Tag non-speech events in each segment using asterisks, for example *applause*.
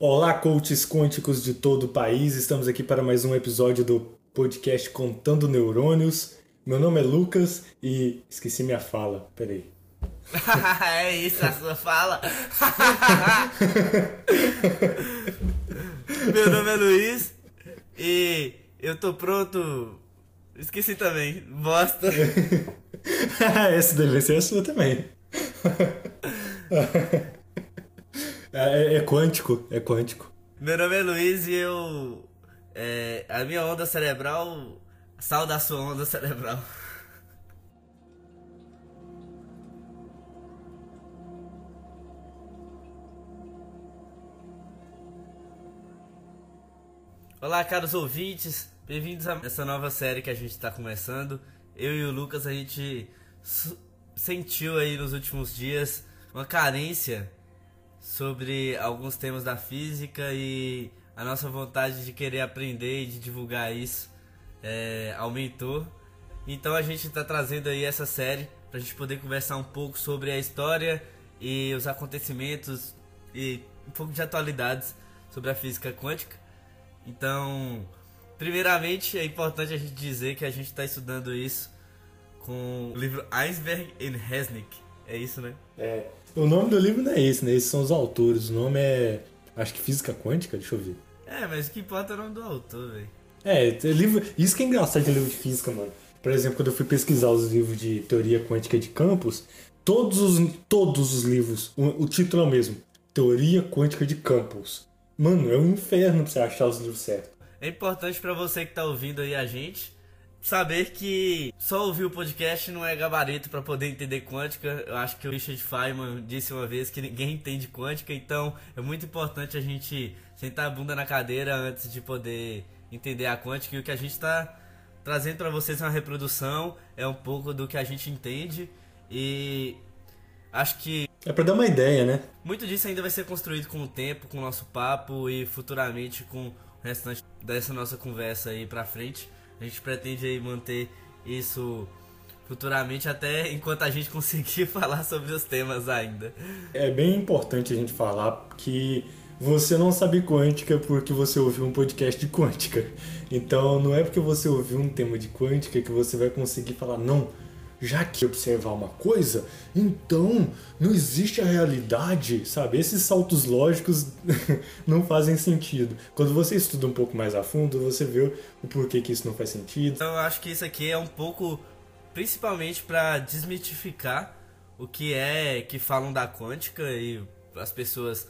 Olá, coaches quânticos de todo o país. Estamos aqui para mais um episódio do podcast Contando Neurônios. Meu nome é Lucas e esqueci minha fala. Peraí. *laughs* é isso, a sua fala. *laughs* Meu nome é Luiz e eu tô pronto. Esqueci também. Bosta. *laughs* Essa deve ser a sua também. É, é, quântico, é quântico. Meu nome é Luiz e eu. É, a minha onda cerebral. Sal da sua onda cerebral. Olá, caros ouvintes, bem-vindos a essa nova série que a gente está começando. Eu e o Lucas, a gente sentiu aí nos últimos dias uma carência sobre alguns temas da física e a nossa vontade de querer aprender e de divulgar isso é, aumentou. Então a gente está trazendo aí essa série para a gente poder conversar um pouco sobre a história e os acontecimentos e um pouco de atualidades sobre a física quântica. Então, primeiramente é importante a gente dizer que a gente está estudando isso com o livro Iceberg and Resnick. É isso, né? É. O nome do livro não é esse, né? Esses são os autores. O nome é. Acho que Física Quântica, deixa eu ver. É, mas o que importa é o nome do autor, velho. É, livro. Isso que é engraçado de livro de física, mano. Por exemplo, quando eu fui pesquisar os livros de teoria quântica de campos, todos os, todos os livros, o, o título é o mesmo. Teoria quântica de campos. Mano, é um inferno pra você achar os livros certos. É importante para você que tá ouvindo aí a gente saber que só ouvir o podcast não é gabarito para poder entender quântica. Eu acho que o Richard Feynman disse uma vez que ninguém entende quântica, então é muito importante a gente sentar a bunda na cadeira antes de poder entender a quântica. E o que a gente está trazendo para vocês é uma reprodução, é um pouco do que a gente entende e acho que é para dar uma ideia, né? Muito disso ainda vai ser construído com o tempo, com o nosso papo e futuramente com o restante dessa nossa conversa aí para frente. A gente pretende aí manter isso futuramente até enquanto a gente *laughs* conseguir falar sobre os temas ainda. É bem importante a gente falar que você não sabe quântica porque você ouviu um podcast de quântica. Então não é porque você ouviu um tema de quântica que você vai conseguir falar não já que observar uma coisa, então não existe a realidade, sabe? Esses saltos lógicos *laughs* não fazem sentido. Quando você estuda um pouco mais a fundo, você vê o porquê que isso não faz sentido. Então eu acho que isso aqui é um pouco, principalmente para desmitificar o que é que falam da quântica e as pessoas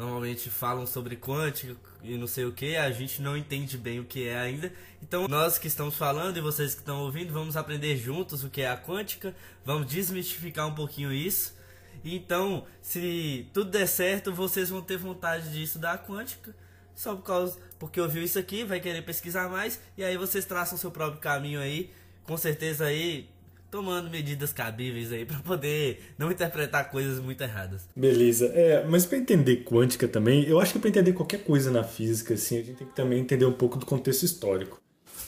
normalmente falam sobre quântica e não sei o que, a gente não entende bem o que é ainda. Então, nós que estamos falando e vocês que estão ouvindo, vamos aprender juntos o que é a quântica, vamos desmistificar um pouquinho isso. Então, se tudo der certo, vocês vão ter vontade de estudar a quântica, só por causa porque ouviu isso aqui, vai querer pesquisar mais e aí vocês traçam seu próprio caminho aí. Com certeza aí tomando medidas cabíveis aí para poder não interpretar coisas muito erradas. Beleza. É, mas para entender quântica também, eu acho que para entender qualquer coisa na física, assim, a gente tem que também entender um pouco do contexto histórico,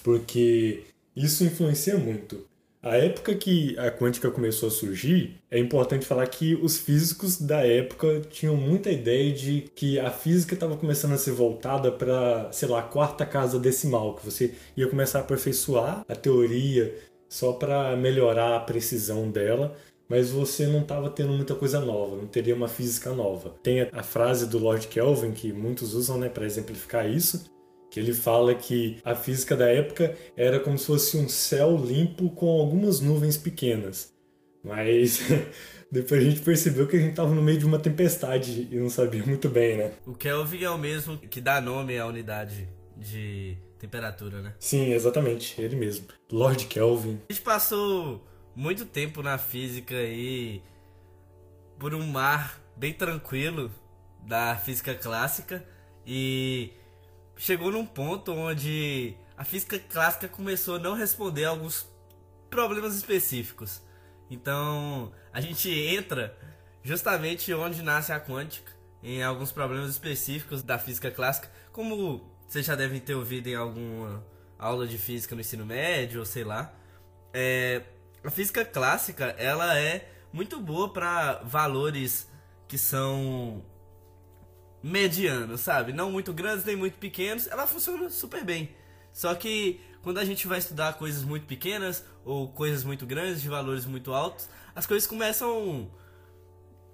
porque isso influencia muito. A época que a quântica começou a surgir, é importante falar que os físicos da época tinham muita ideia de que a física estava começando a ser voltada para, sei lá, a quarta casa decimal, que você ia começar a aperfeiçoar a teoria só para melhorar a precisão dela, mas você não estava tendo muita coisa nova, não teria uma física nova. Tem a frase do Lord Kelvin que muitos usam, né, para exemplificar isso, que ele fala que a física da época era como se fosse um céu limpo com algumas nuvens pequenas. Mas *laughs* depois a gente percebeu que a gente estava no meio de uma tempestade e não sabia muito bem, né? O Kelvin é o mesmo que dá nome à unidade de temperatura, né? Sim, exatamente, ele mesmo. Lord Kelvin. A gente passou muito tempo na física aí por um mar bem tranquilo da física clássica e chegou num ponto onde a física clássica começou a não responder a alguns problemas específicos. Então, a gente entra justamente onde nasce a quântica, em alguns problemas específicos da física clássica, como vocês já devem ter ouvido em alguma aula de física no ensino médio, ou sei lá. É, a física clássica, ela é muito boa para valores que são medianos, sabe? Não muito grandes nem muito pequenos, ela funciona super bem. Só que quando a gente vai estudar coisas muito pequenas ou coisas muito grandes, de valores muito altos, as coisas começam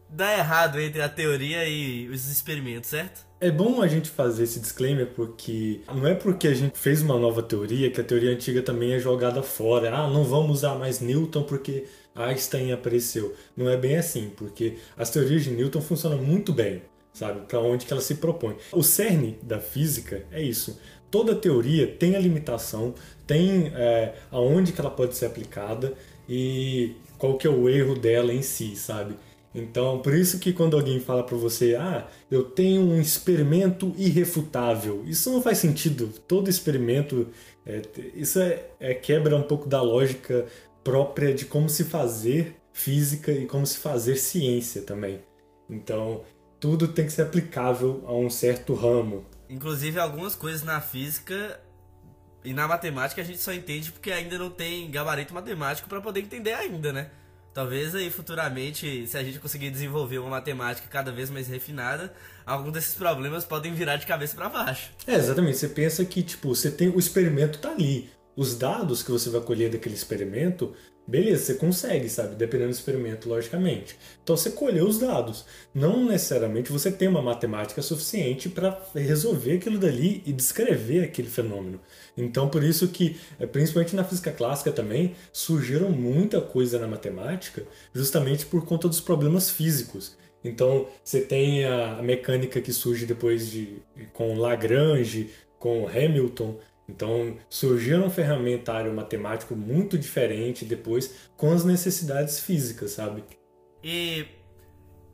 dar errado entre a teoria e os experimentos, certo? É bom a gente fazer esse disclaimer porque não é porque a gente fez uma nova teoria que a teoria antiga também é jogada fora. Ah, não vamos usar mais Newton porque Einstein apareceu. Não é bem assim, porque as teorias de Newton funcionam muito bem, sabe? Para onde que ela se propõe. O cerne da física é isso. Toda teoria tem a limitação, tem é, aonde que ela pode ser aplicada e qual que é o erro dela em si, sabe? Então, por isso que quando alguém fala para você, ah, eu tenho um experimento irrefutável, isso não faz sentido. Todo experimento, é, isso é, é, quebra um pouco da lógica própria de como se fazer física e como se fazer ciência também. Então, tudo tem que ser aplicável a um certo ramo. Inclusive, algumas coisas na física e na matemática a gente só entende porque ainda não tem gabarito matemático para poder entender ainda, né? Talvez aí futuramente, se a gente conseguir desenvolver uma matemática cada vez mais refinada, algum desses problemas podem virar de cabeça para baixo. É, exatamente. Você pensa que, tipo, você tem o experimento tá ali. Os dados que você vai colher daquele experimento Beleza, você consegue, sabe? Dependendo do experimento, logicamente. Então você colheu os dados. Não necessariamente você tem uma matemática suficiente para resolver aquilo dali e descrever aquele fenômeno. Então por isso que, é, principalmente na física clássica também, surgiram muita coisa na matemática justamente por conta dos problemas físicos. Então você tem a mecânica que surge depois de com Lagrange, com Hamilton, então surgiu um ferramentário matemático muito diferente depois com as necessidades físicas, sabe? E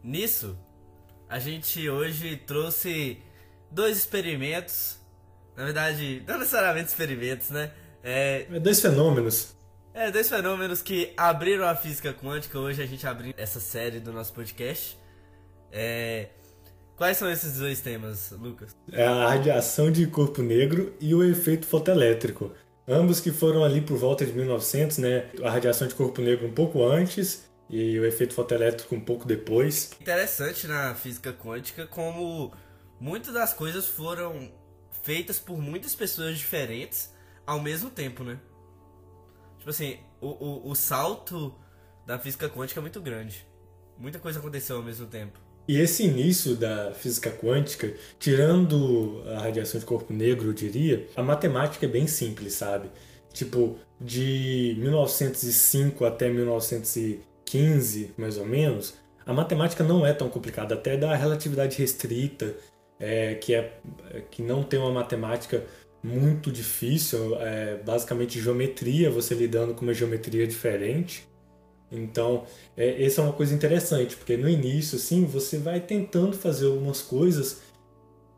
nisso a gente hoje trouxe dois experimentos, na verdade, não necessariamente experimentos, né? É, é dois fenômenos. É, dois fenômenos que abriram a física quântica. Hoje a gente abriu essa série do nosso podcast. É, Quais são esses dois temas, Lucas? É a radiação de corpo negro e o efeito fotoelétrico. Ambos que foram ali por volta de 1900, né? A radiação de corpo negro um pouco antes e o efeito fotoelétrico um pouco depois. Interessante na física quântica como muitas das coisas foram feitas por muitas pessoas diferentes ao mesmo tempo, né? Tipo assim, o, o, o salto da física quântica é muito grande. Muita coisa aconteceu ao mesmo tempo. E esse início da física quântica, tirando a radiação de corpo negro, eu diria, a matemática é bem simples, sabe? Tipo, de 1905 até 1915, mais ou menos, a matemática não é tão complicada, até da relatividade restrita, é, que, é, que não tem uma matemática muito difícil, é basicamente geometria, você lidando com uma geometria diferente. Então, é, essa é uma coisa interessante, porque no início, assim, você vai tentando fazer algumas coisas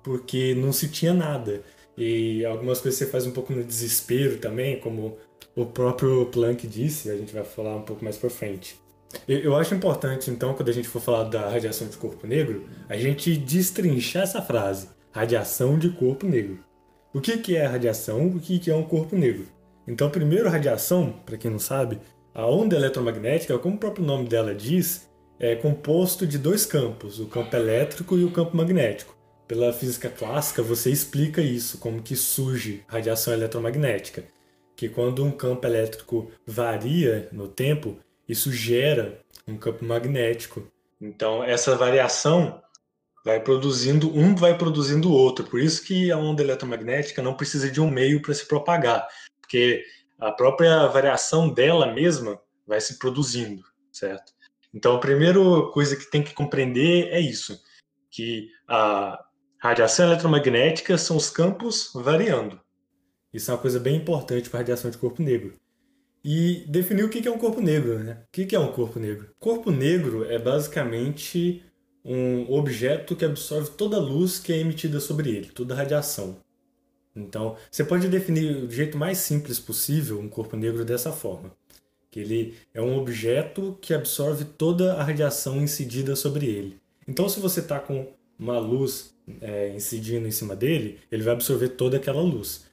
porque não se tinha nada. E algumas coisas você faz um pouco no desespero também, como o próprio Planck disse, a gente vai falar um pouco mais por frente. Eu acho importante, então, quando a gente for falar da radiação de corpo negro, a gente destrinchar essa frase, radiação de corpo negro. O que é radiação? O que é um corpo negro? Então, primeiro, radiação, para quem não sabe, a onda eletromagnética, como o próprio nome dela diz, é composto de dois campos, o campo elétrico e o campo magnético. Pela física clássica, você explica isso, como que surge radiação eletromagnética, que quando um campo elétrico varia no tempo, isso gera um campo magnético. Então, essa variação vai produzindo um vai produzindo o outro. Por isso que a onda eletromagnética não precisa de um meio para se propagar, porque a própria variação dela mesma vai se produzindo, certo? Então, a primeira coisa que tem que compreender é isso, que a radiação eletromagnética são os campos variando. Isso é uma coisa bem importante para a radiação de corpo negro. E definir o que é um corpo negro, né? O que é um corpo negro? Corpo negro é basicamente um objeto que absorve toda a luz que é emitida sobre ele, toda a radiação. Então, você pode definir do jeito mais simples possível um corpo negro dessa forma. Que ele é um objeto que absorve toda a radiação incidida sobre ele. Então, se você está com uma luz é, incidindo em cima dele, ele vai absorver toda aquela luz.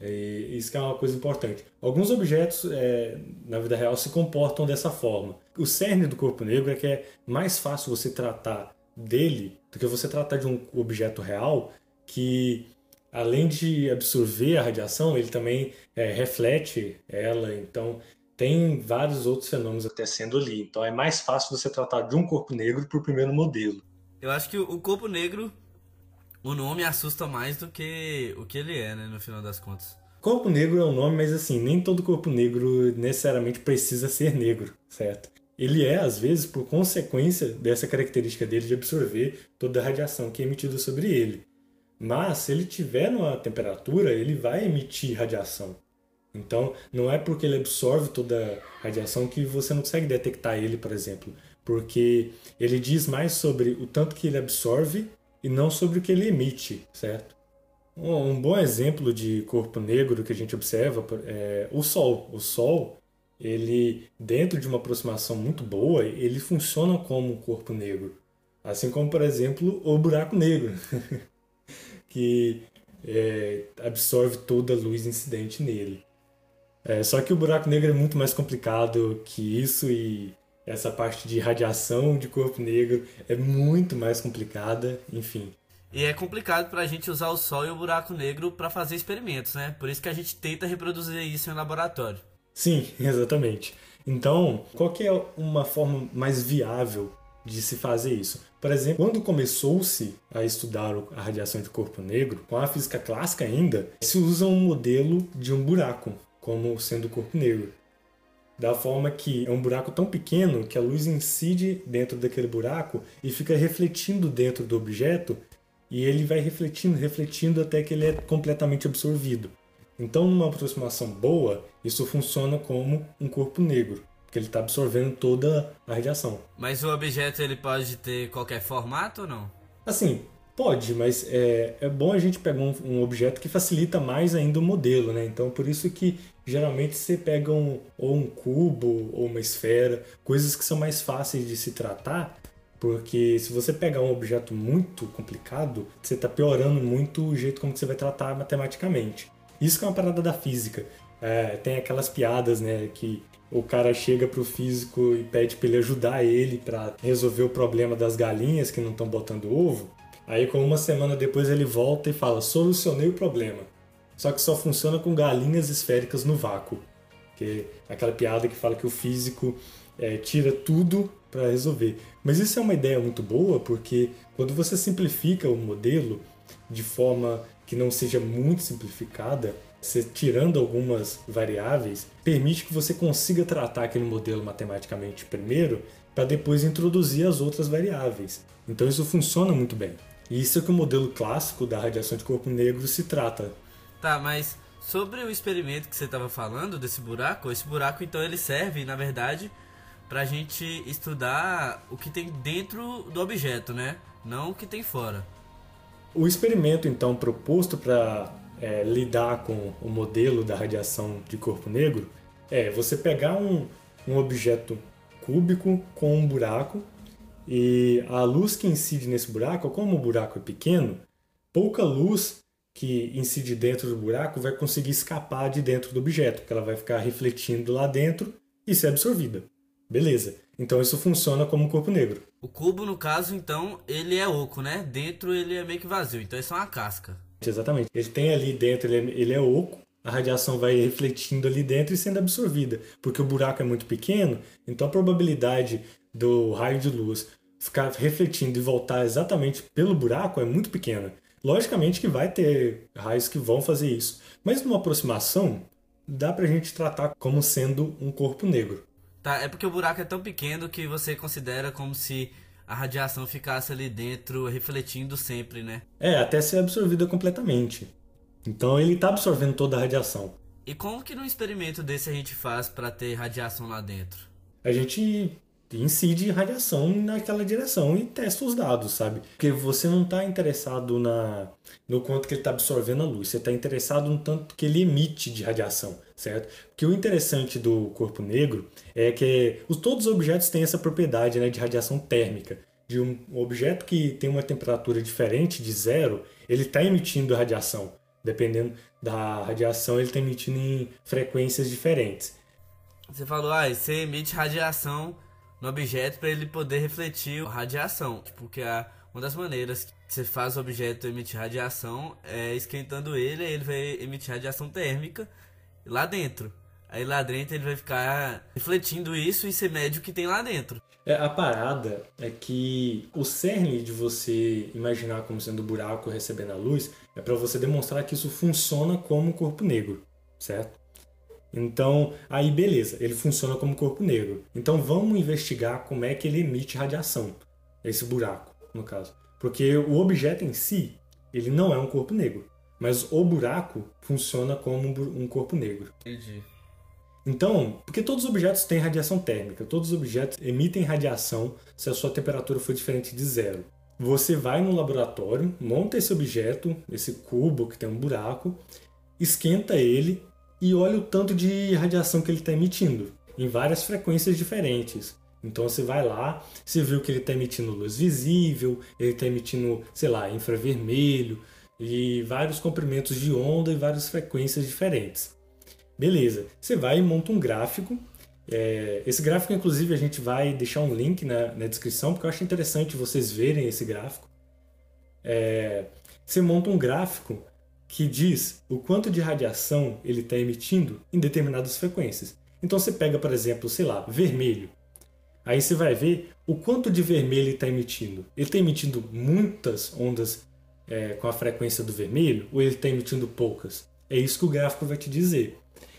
E isso é uma coisa importante. Alguns objetos é, na vida real se comportam dessa forma. O cerne do corpo negro é que é mais fácil você tratar dele do que você tratar de um objeto real que, além de absorver a radiação, ele também é, reflete ela. Então, tem vários outros fenômenos acontecendo ali. Então, é mais fácil você tratar de um corpo negro por primeiro modelo. Eu acho que o corpo negro, o nome assusta mais do que o que ele é, né, no final das contas. Corpo negro é o um nome, mas assim, nem todo corpo negro necessariamente precisa ser negro, certo? Ele é, às vezes, por consequência dessa característica dele de absorver toda a radiação que é emitida sobre ele. Mas, se ele tiver numa temperatura, ele vai emitir radiação. Então, não é porque ele absorve toda a radiação que você não consegue detectar ele, por exemplo. Porque ele diz mais sobre o tanto que ele absorve e não sobre o que ele emite, certo? Um bom exemplo de corpo negro que a gente observa é o Sol. O Sol, ele dentro de uma aproximação muito boa, ele funciona como um corpo negro, assim como por exemplo o buraco negro, *laughs* que é, absorve toda a luz incidente nele. É, só que o buraco negro é muito mais complicado que isso e essa parte de radiação de corpo negro é muito mais complicada, enfim. E é complicado para a gente usar o Sol e o buraco negro para fazer experimentos, né? Por isso que a gente tenta reproduzir isso em laboratório. Sim, *laughs* exatamente. Então, qual que é uma forma mais viável de se fazer isso? Por exemplo, quando começou-se a estudar a radiação de corpo negro, com a física clássica ainda, se usa um modelo de um buraco como sendo o corpo negro. Da forma que é um buraco tão pequeno que a luz incide dentro daquele buraco e fica refletindo dentro do objeto e ele vai refletindo, refletindo até que ele é completamente absorvido. Então, numa aproximação boa, isso funciona como um corpo negro, porque ele está absorvendo toda a radiação. Mas o objeto ele pode ter qualquer formato ou não? Assim, pode, mas é, é bom a gente pegar um, um objeto que facilita mais ainda o modelo, né? Então, por isso que geralmente você pega um, ou um cubo ou uma esfera, coisas que são mais fáceis de se tratar porque se você pegar um objeto muito complicado, você está piorando muito o jeito como você vai tratar matematicamente. Isso que é uma parada da física. É, tem aquelas piadas, né, que o cara chega pro físico e pede para ele ajudar ele para resolver o problema das galinhas que não estão botando ovo. Aí, com uma semana depois, ele volta e fala: solucionei o problema. Só que só funciona com galinhas esféricas no vácuo. Que é aquela piada que fala que o físico é, tira tudo para resolver. Mas isso é uma ideia muito boa porque quando você simplifica o modelo de forma que não seja muito simplificada, você tirando algumas variáveis, permite que você consiga tratar aquele modelo matematicamente primeiro, para depois introduzir as outras variáveis. Então isso funciona muito bem. E isso é que o modelo clássico da radiação de corpo negro se trata. Tá, mas sobre o experimento que você estava falando desse buraco, esse buraco então ele serve, na verdade, para a gente estudar o que tem dentro do objeto, né? Não o que tem fora. O experimento, então, proposto para é, lidar com o modelo da radiação de corpo negro é você pegar um, um objeto cúbico com um buraco e a luz que incide nesse buraco, como o buraco é pequeno, pouca luz que incide dentro do buraco vai conseguir escapar de dentro do objeto, porque ela vai ficar refletindo lá dentro e ser absorvida. Beleza. Então isso funciona como corpo negro. O cubo, no caso, então, ele é oco, né? Dentro ele é meio que vazio, então isso é uma casca. Exatamente. Ele tem ali dentro, ele é, ele é oco, a radiação vai refletindo ali dentro e sendo absorvida. Porque o buraco é muito pequeno, então a probabilidade do raio de luz ficar refletindo e voltar exatamente pelo buraco é muito pequena. Logicamente que vai ter raios que vão fazer isso. Mas numa aproximação, dá pra gente tratar como sendo um corpo negro. Tá, é porque o buraco é tão pequeno que você considera como se a radiação ficasse ali dentro refletindo sempre, né? É, até ser absorvida completamente. Então ele está absorvendo toda a radiação. E como que num experimento desse a gente faz para ter radiação lá dentro? A gente incide radiação naquela direção e testa os dados, sabe? Porque você não está interessado na no quanto que ele está absorvendo a luz, você está interessado no tanto que ele emite de radiação, certo? Porque o interessante do corpo negro é que os, todos os objetos têm essa propriedade né, de radiação térmica. De um objeto que tem uma temperatura diferente de zero, ele está emitindo radiação. Dependendo da radiação, ele está emitindo em frequências diferentes. Você falou, ah, você emite radiação no objeto para ele poder refletir a radiação. Tipo, que a, uma das maneiras que você faz o objeto emitir radiação é esquentando ele, ele vai emitir radiação térmica lá dentro. Aí lá dentro ele vai ficar refletindo isso e você mede o que tem lá dentro. É, a parada é que o cerne de você imaginar como sendo buraco recebendo a luz é para você demonstrar que isso funciona como corpo negro, certo? Então, aí beleza, ele funciona como corpo negro. Então vamos investigar como é que ele emite radiação, esse buraco, no caso. Porque o objeto em si, ele não é um corpo negro, mas o buraco funciona como um corpo negro. Entendi. Então, porque todos os objetos têm radiação térmica, todos os objetos emitem radiação se a sua temperatura for diferente de zero. Você vai no laboratório, monta esse objeto, esse cubo que tem um buraco, esquenta ele e olha o tanto de radiação que ele está emitindo, em várias frequências diferentes. Então você vai lá, você viu que ele está emitindo luz visível, ele está emitindo, sei lá, infravermelho, e vários comprimentos de onda e várias frequências diferentes. Beleza, você vai e monta um gráfico. É, esse gráfico, inclusive, a gente vai deixar um link na, na, descrição, porque eu acho interessante vocês verem esse gráfico. É, você monta um gráfico que diz o quanto de radiação ele está emitindo em determinadas frequências. Então você pega, por exemplo, sei lá, vermelho. Aí você vai ver o quanto de vermelho ele está emitindo. Ele está emitindo muitas ondas é, com a frequência do vermelho ou ele está emitindo poucas? É isso que o gráfico vai te dizer.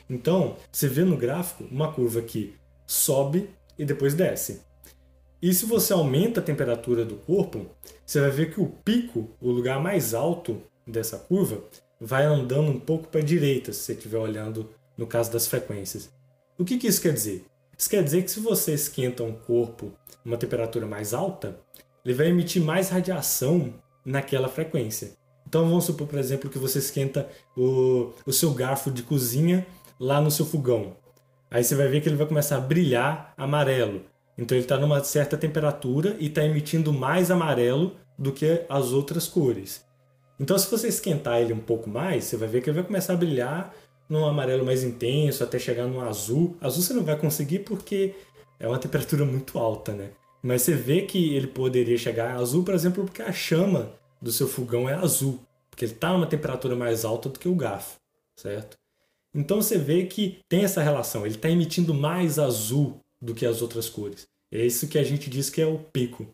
Então, você vê no gráfico uma curva que sobe e depois desce. E se você aumenta a temperatura do corpo, você vai ver que o pico, o lugar mais alto dessa curva, vai andando um pouco para a direita, se você estiver olhando no caso das frequências. O que, que isso quer dizer? Isso quer dizer que se você esquenta um corpo a uma temperatura mais alta, ele vai emitir mais radiação naquela frequência. Então vamos supor, por exemplo, que você esquenta o, o seu garfo de cozinha lá no seu fogão. Aí você vai ver que ele vai começar a brilhar amarelo. Então ele está numa certa temperatura e está emitindo mais amarelo do que as outras cores. Então, se você esquentar ele um pouco mais, você vai ver que ele vai começar a brilhar num amarelo mais intenso, até chegar no azul. Azul você não vai conseguir porque é uma temperatura muito alta, né? Mas você vê que ele poderia chegar azul, por exemplo, porque a chama do seu fogão é azul, porque ele está numa temperatura mais alta do que o garfo, certo? Então você vê que tem essa relação, ele está emitindo mais azul do que as outras cores. É isso que a gente diz que é o pico.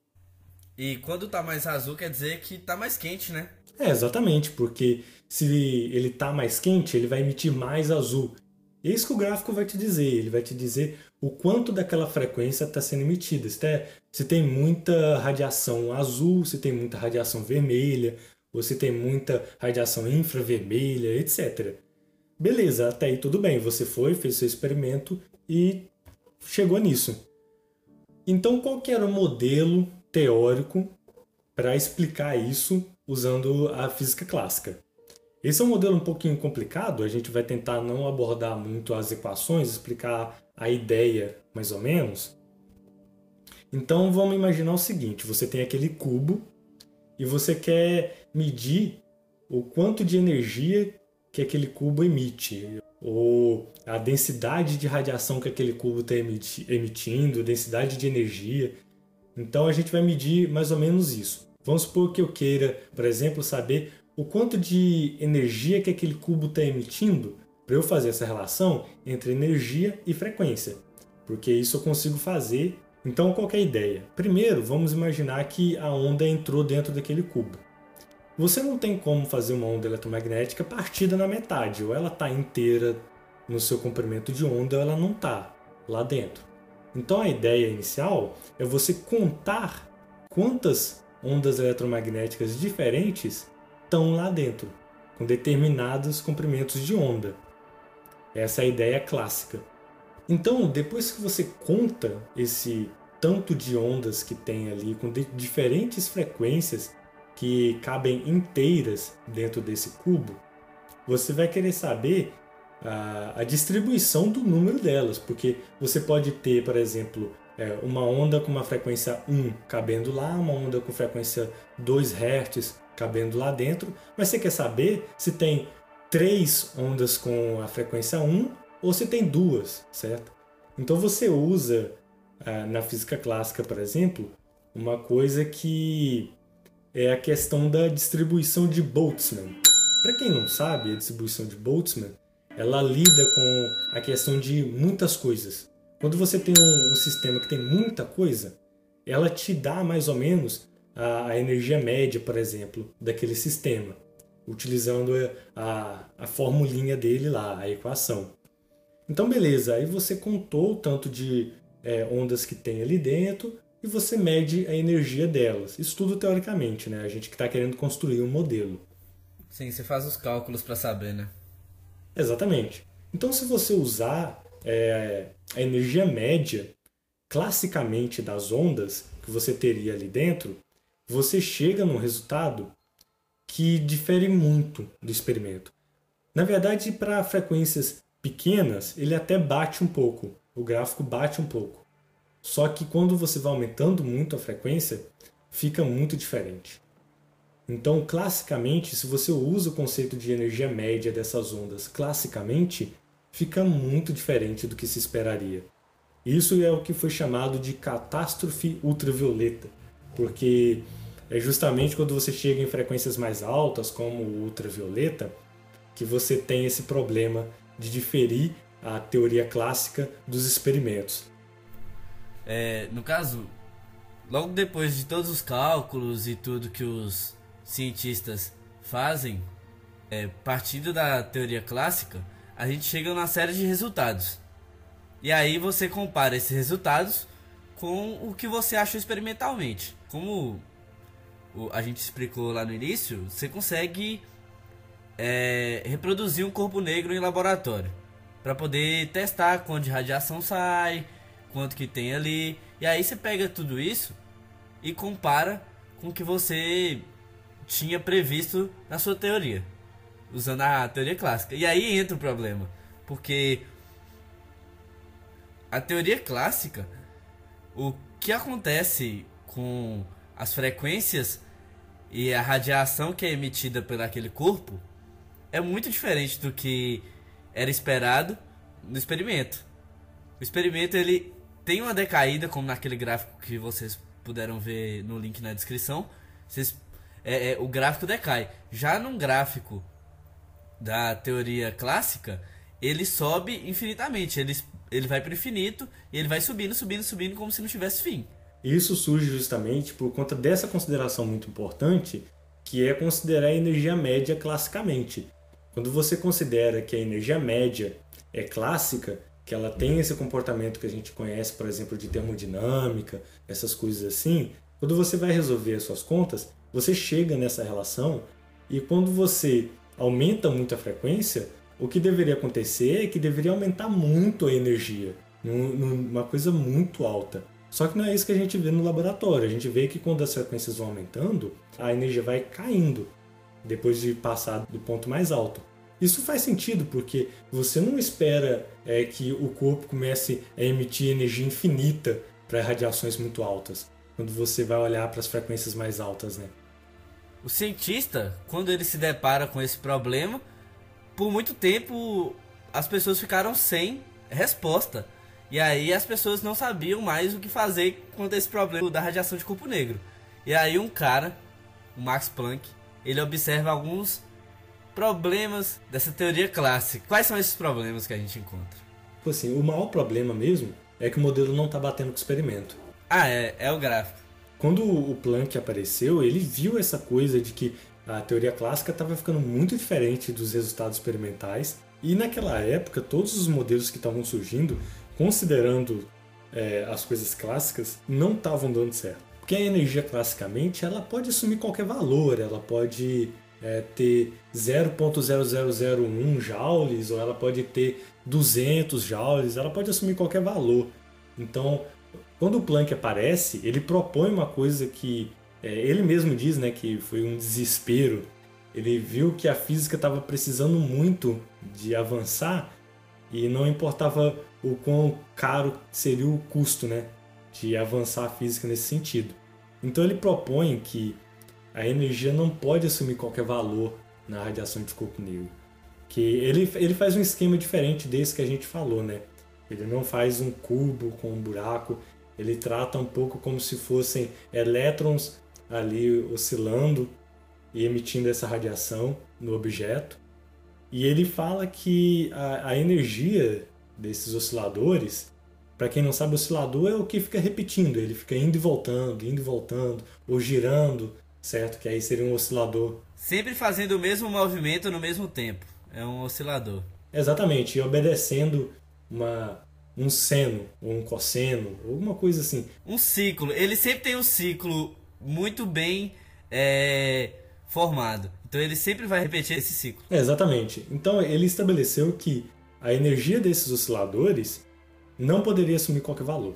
E quando está mais azul quer dizer que está mais quente, né? É, exatamente, porque se ele está mais quente, ele vai emitir mais azul. É isso que o gráfico vai te dizer, ele vai te dizer o quanto daquela frequência está sendo emitida. Se, é, se tem muita radiação azul, se tem muita radiação vermelha, ou se tem muita radiação infravermelha, etc. Beleza, até aí tudo bem, você foi, fez seu experimento e chegou nisso. Então, qual que era o modelo teórico para explicar isso usando a física clássica. Esse é um modelo um pouquinho complicado, a gente vai tentar não abordar muito as equações, explicar a ideia mais ou menos. Então vamos imaginar o seguinte: você tem aquele cubo e você quer medir o quanto de energia que aquele cubo emite, ou a densidade de radiação que aquele cubo está emitindo, densidade de energia. Então a gente vai medir mais ou menos isso. Vamos supor que eu queira, por exemplo, saber o quanto de energia que aquele cubo está emitindo para eu fazer essa relação entre energia e frequência, porque isso eu consigo fazer. Então, qual é a ideia? Primeiro, vamos imaginar que a onda entrou dentro daquele cubo. Você não tem como fazer uma onda eletromagnética partida na metade, ou ela está inteira no seu comprimento de onda, ou ela não está lá dentro. Então, a ideia inicial é você contar quantas ondas eletromagnéticas diferentes estão lá dentro, com determinados comprimentos de onda. Essa é a ideia clássica. Então, depois que você conta esse tanto de ondas que tem ali, com diferentes frequências que cabem inteiras dentro desse cubo, você vai querer saber a, a distribuição do número delas, porque você pode ter, por exemplo, é, uma onda com uma frequência 1 cabendo lá, uma onda com frequência 2 Hz cabendo lá dentro, mas você quer saber se tem três ondas com a frequência 1 ou se tem duas, certo? Então você usa é, na física clássica, por exemplo, uma coisa que é a questão da distribuição de Boltzmann. Para quem não sabe, a distribuição de Boltzmann ela lida com a questão de muitas coisas. Quando você tem um, sistema que tem muita coisa, ela te dá mais ou menos a, a energia média, por exemplo, daquele sistema, utilizando a, a formulinha dele lá, a equação. Então, beleza, aí você contou o tanto de é, ondas que tem ali dentro e você mede a energia delas. Isso tudo teoricamente, né? A gente que está querendo construir um modelo. Sim, você faz os cálculos para saber, né? Exatamente. Então, se você usar é, a energia média classicamente das ondas que você teria ali dentro, você chega num resultado que difere muito do experimento. Na verdade, para frequências pequenas, ele até bate um pouco, o gráfico bate um pouco. Só que quando você vai aumentando muito a frequência, fica muito diferente. Então, classicamente, se você usa o conceito de energia média dessas ondas classicamente, fica muito diferente do que se esperaria. Isso é o que foi chamado de catástrofe ultravioleta, porque é justamente quando você chega em frequências mais altas, como ultravioleta, que você tem esse problema de diferir a teoria clássica dos experimentos. É, no caso, logo depois de todos os cálculos e tudo que os cientistas fazem, é, partindo da teoria clássica, a gente chega a uma série de resultados. E aí você compara esses resultados com o que você achou experimentalmente. Como a gente explicou lá no início, você consegue é, reproduzir um corpo negro em laboratório para poder testar quanto de radiação sai, quanto que tem ali. E aí você pega tudo isso e compara com o que você tinha previsto na sua teoria, usando a teoria clássica. E aí entra o problema, porque a teoria clássica, o que acontece com as frequências e a radiação que é emitida por aquele corpo é muito diferente do que era esperado no experimento. O experimento ele tem uma decaída, como naquele gráfico que vocês puderam ver no link na descrição. Vocês, é, é, o gráfico decai. Já num gráfico da teoria clássica, ele sobe infinitamente. Ele, ele vai para o infinito e ele vai subindo, subindo, subindo, como se não tivesse fim. Isso surge justamente por conta dessa consideração muito importante, que é considerar a energia média classicamente. Quando você considera que a energia média é clássica, que ela tem esse comportamento que a gente conhece, por exemplo, de termodinâmica, essas coisas assim, quando você vai resolver as suas contas, você chega nessa relação e quando você aumenta muito a frequência, o que deveria acontecer é que deveria aumentar muito a energia, numa coisa muito alta. Só que não é isso que a gente vê no laboratório. A gente vê que quando as frequências vão aumentando, a energia vai caindo depois de passar do ponto mais alto. Isso faz sentido porque você não espera é, que o corpo comece a emitir energia infinita para radiações muito altas, quando você vai olhar para as frequências mais altas, né? O cientista, quando ele se depara com esse problema, por muito tempo as pessoas ficaram sem resposta. E aí as pessoas não sabiam mais o que fazer quanto a esse problema da radiação de corpo negro. E aí um cara, o Max Planck, ele observa alguns problemas dessa teoria clássica. Quais são esses problemas que a gente encontra? Tipo assim, o maior problema mesmo é que o modelo não está batendo com o experimento. Ah, é, é o gráfico. Quando o Planck apareceu, ele viu essa coisa de que a teoria clássica estava ficando muito diferente dos resultados experimentais. E naquela época, todos os modelos que estavam surgindo considerando é, as coisas clássicas, não estavam dando certo. Porque a energia classicamente ela pode assumir qualquer valor, ela pode é, ter 0.0001 joules ou ela pode ter 200 joules, ela pode assumir qualquer valor. Então, quando o Planck aparece, ele propõe uma coisa que é, ele mesmo diz né, que foi um desespero. Ele viu que a física estava precisando muito de avançar e não importava o quão caro seria o custo né, de avançar a física nesse sentido. Então ele propõe que a energia não pode assumir qualquer valor na radiação de corpo negro. Que ele, ele faz um esquema diferente desse que a gente falou, né? Ele não faz um cubo com um buraco, ele trata um pouco como se fossem elétrons ali oscilando e emitindo essa radiação no objeto. E ele fala que a, a energia desses osciladores, para quem não sabe, oscilador é o que fica repetindo, ele fica indo e voltando, indo e voltando, ou girando, certo? Que aí seria um oscilador. Sempre fazendo o mesmo movimento no mesmo tempo. É um oscilador. Exatamente, e obedecendo uma, um seno ou um cosseno, alguma coisa assim. Um ciclo. Ele sempre tem um ciclo muito bem é, formado. Então ele sempre vai repetir esse ciclo. É, exatamente. Então ele estabeleceu que a energia desses osciladores não poderia assumir qualquer valor.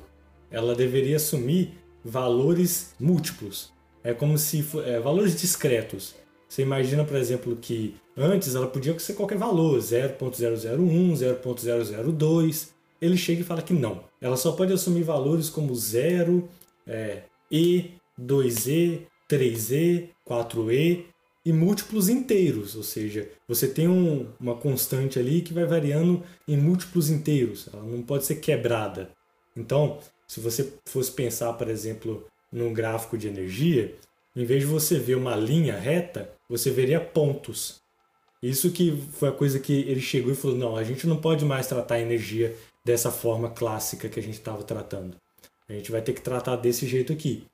Ela deveria assumir valores múltiplos. É como se é, valores discretos. Você imagina, por exemplo, que antes ela podia ser qualquer valor, 0.001, 0.002. Ele chega e fala que não. Ela só pode assumir valores como 0, é, E, 2E, 3E, 4E e múltiplos inteiros, ou seja, você tem um, uma constante ali que vai variando em múltiplos inteiros, ela não pode ser quebrada. Então, se você fosse pensar, por exemplo, num gráfico de energia, em vez de você ver uma linha reta, você veria pontos. Isso que foi a coisa que ele chegou e falou: não, a gente não pode mais tratar a energia dessa forma clássica que a gente estava tratando. A gente vai ter que tratar desse jeito aqui.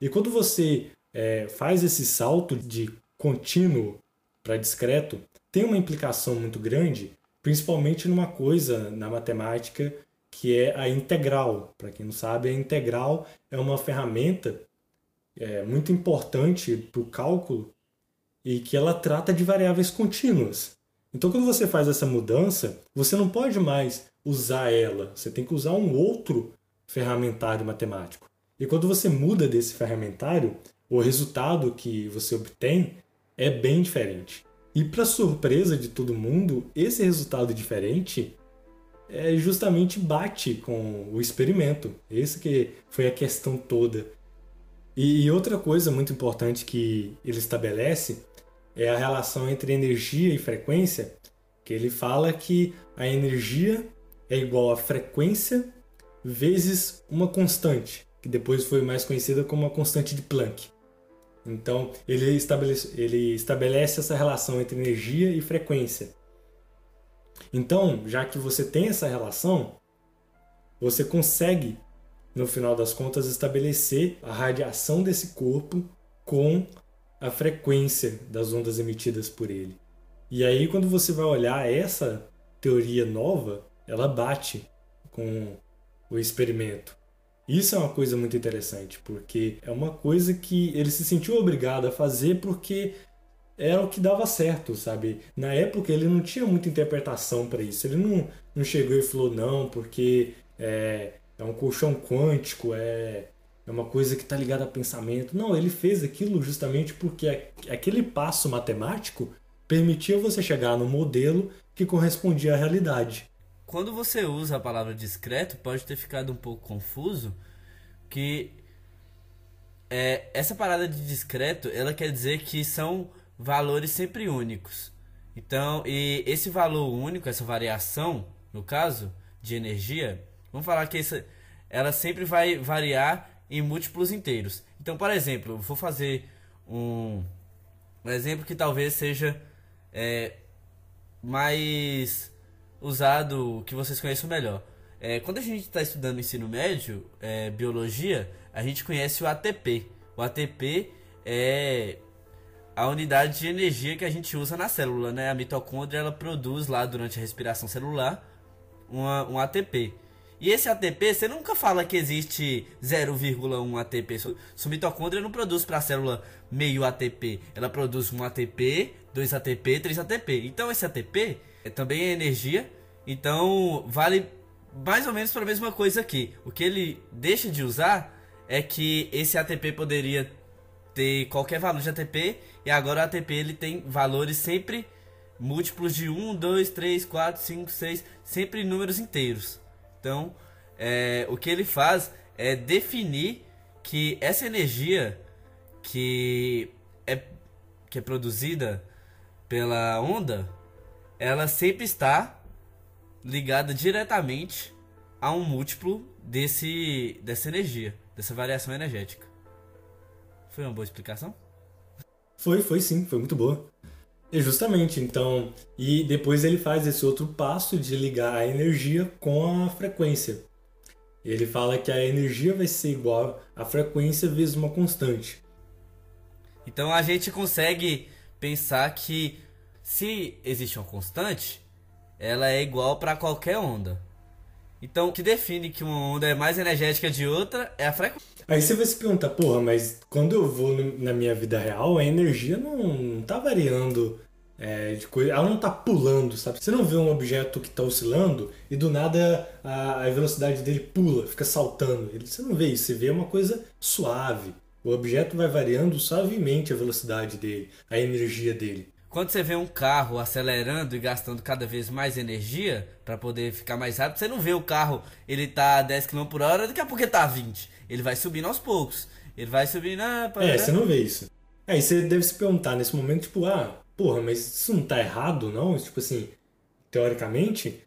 E quando você é, faz esse salto de contínuo para discreto, tem uma implicação muito grande, principalmente numa coisa na matemática que é a integral. Para quem não sabe, a integral é uma ferramenta é, muito importante para o cálculo e que ela trata de variáveis contínuas. Então, quando você faz essa mudança, você não pode mais usar ela, você tem que usar um outro ferramentário matemático. E quando você muda desse ferramentário, o resultado que você obtém é bem diferente. E para surpresa de todo mundo, esse resultado diferente é justamente bate com o experimento. Esse que foi a questão toda. E outra coisa muito importante que ele estabelece é a relação entre energia e frequência, que ele fala que a energia é igual a frequência vezes uma constante, que depois foi mais conhecida como a constante de Planck. Então, ele estabelece, ele estabelece essa relação entre energia e frequência. Então, já que você tem essa relação, você consegue, no final das contas, estabelecer a radiação desse corpo com a frequência das ondas emitidas por ele. E aí, quando você vai olhar essa teoria nova, ela bate com o experimento. Isso é uma coisa muito interessante, porque é uma coisa que ele se sentiu obrigado a fazer porque era o que dava certo, sabe? Na época ele não tinha muita interpretação para isso. Ele não, não chegou e falou, não, porque é, é um colchão quântico, é, é uma coisa que está ligada a pensamento. Não, ele fez aquilo justamente porque aquele passo matemático permitia você chegar no modelo que correspondia à realidade. Quando você usa a palavra discreto, pode ter ficado um pouco confuso, que é, essa parada de discreto, ela quer dizer que são valores sempre únicos. Então, e esse valor único, essa variação, no caso, de energia, vamos falar que essa, ela sempre vai variar em múltiplos inteiros. Então, por exemplo, vou fazer um, um exemplo que talvez seja é, mais usado que vocês conheçam melhor. É, quando a gente está estudando ensino médio, é, biologia, a gente conhece o ATP. O ATP é a unidade de energia que a gente usa na célula, né? A mitocôndria ela produz lá durante a respiração celular uma, um ATP. E esse ATP, você nunca fala que existe 0,1 ATP. Sua mitocôndria não produz para a célula meio ATP. Ela produz um ATP, 2 ATP, 3 ATP. Então esse ATP é também é energia. Então vale mais ou menos para a mesma coisa aqui. O que ele deixa de usar é que esse ATP poderia ter qualquer valor de ATP e agora o ATP ele tem valores sempre múltiplos de 1, 2, 3, 4, 5, 6, sempre números inteiros. Então, é, o que ele faz é definir que essa energia que é, que é produzida pela onda, ela sempre está ligada diretamente a um múltiplo desse, dessa energia, dessa variação energética. Foi uma boa explicação? Foi, foi sim, foi muito boa. E justamente, então, e depois ele faz esse outro passo de ligar a energia com a frequência. Ele fala que a energia vai ser igual à frequência vezes uma constante. Então a gente consegue pensar que se existe uma constante, ela é igual para qualquer onda. Então, o que define que uma onda é mais energética de outra é a frequência. Aí você vai se perguntar, porra, mas quando eu vou na minha vida real, a energia não, tá variando é, de coisa. Ela não tá pulando, sabe? Você não vê um objeto que tá oscilando e do nada a, a velocidade dele pula, fica saltando. Você não vê isso, você vê uma coisa suave. O objeto vai variando suavemente a velocidade dele, a energia dele. Quando você vê um carro acelerando e gastando cada vez mais energia para poder ficar mais rápido, você não vê o carro, ele tá a 10 km por hora, daqui a pouco ele tá a 20. Ele vai subindo aos poucos. Ele vai subindo. Ah, é, você não vê isso. Aí você deve se perguntar nesse momento, tipo, ah, porra, mas isso não tá errado, não? Tipo assim, teoricamente.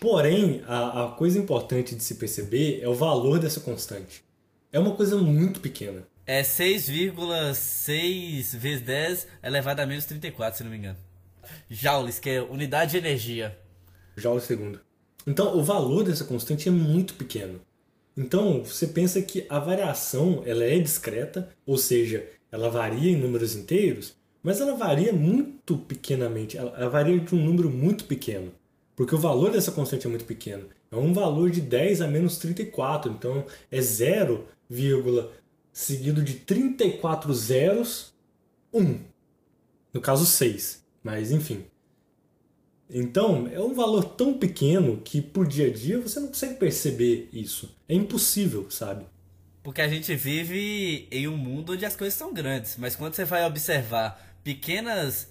Porém, a, a coisa importante de se perceber é o valor dessa constante. É uma coisa muito pequena é 6,6 vezes 10 elevado a menos 34, se não me engano. Joules, que é unidade de energia. Joule segundo. Então, o valor dessa constante é muito pequeno. Então, você pensa que a variação ela é discreta, ou seja, ela varia em números inteiros, mas ela varia muito pequenamente, ela, varia de um número muito pequeno, porque o valor dessa constante é muito pequeno. É um valor de 10 a menos 34, então é 0,34 seguido de 34 zeros, 1. No caso, 6. Mas enfim. Então, é um valor tão pequeno que por dia a dia você não consegue perceber isso. É impossível, sabe? Porque a gente vive em um mundo onde as coisas são grandes, mas quando você vai observar pequenas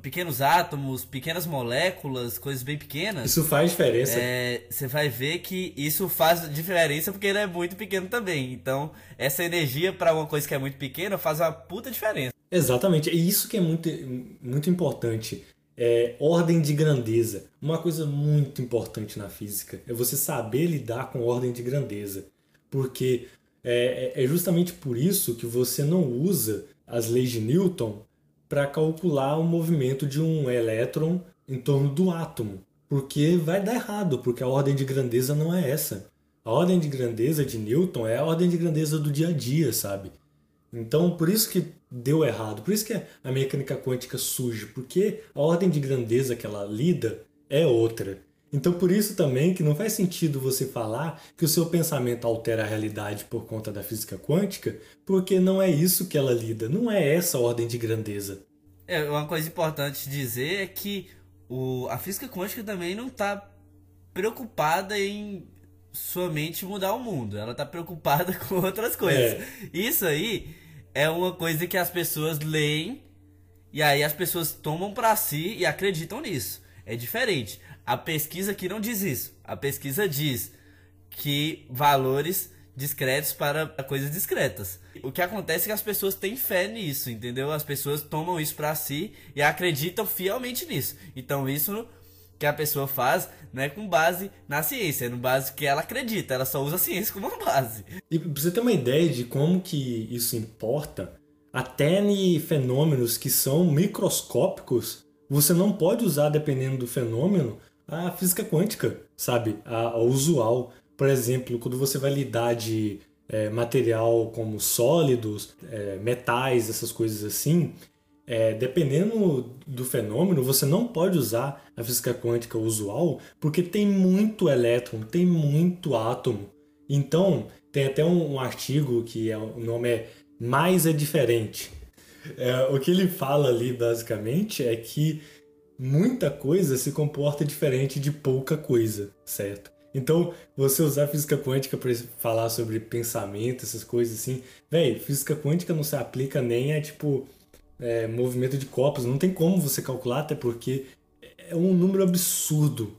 pequenos átomos, pequenas moléculas, coisas bem pequenas. Isso faz diferença. É, você vai ver que isso faz diferença porque ele é muito pequeno também. Então, essa energia para uma coisa que é muito pequena faz uma puta diferença. Exatamente. É isso que é muito, muito importante. É ordem de grandeza. Uma coisa muito importante na física é você saber lidar com ordem de grandeza. Porque é, é, é justamente por isso que você não usa as leis de Newton para calcular o movimento de um elétron em torno do átomo. Porque vai dar errado, porque a ordem de grandeza não é essa. A ordem de grandeza de Newton é a ordem de grandeza do dia a dia, sabe? Então, por isso que deu errado, por isso que a mecânica quântica surge, porque a ordem de grandeza que ela lida é outra. Então, por isso também que não faz sentido você falar que o seu pensamento altera a realidade por conta da física quântica, porque não é isso que ela lida, não é essa ordem de grandeza. É, uma coisa importante dizer é que o, a física quântica também não está preocupada em somente mudar o mundo, ela está preocupada *laughs* com outras coisas. É. Isso aí é uma coisa que as pessoas leem e aí as pessoas tomam para si e acreditam nisso. É diferente. A pesquisa aqui não diz isso. A pesquisa diz que valores discretos para coisas discretas. O que acontece é que as pessoas têm fé nisso, entendeu? As pessoas tomam isso para si e acreditam fielmente nisso. Então isso que a pessoa faz não é com base na ciência, é no base que ela acredita, ela só usa a ciência como base. E pra você ter uma ideia de como que isso importa, até em fenômenos que são microscópicos, você não pode usar, dependendo do fenômeno, a física quântica, sabe? A, a usual. Por exemplo, quando você vai lidar de é, material como sólidos, é, metais, essas coisas assim, é, dependendo do fenômeno, você não pode usar a física quântica usual porque tem muito elétron, tem muito átomo. Então, tem até um, um artigo que é, o nome é Mais é Diferente. É, o que ele fala ali, basicamente, é que muita coisa se comporta diferente de pouca coisa, certo? Então, você usar física quântica para falar sobre pensamento, essas coisas assim, velho, física quântica não se aplica nem a tipo é, movimento de corpos, não tem como você calcular, até porque é um número absurdo,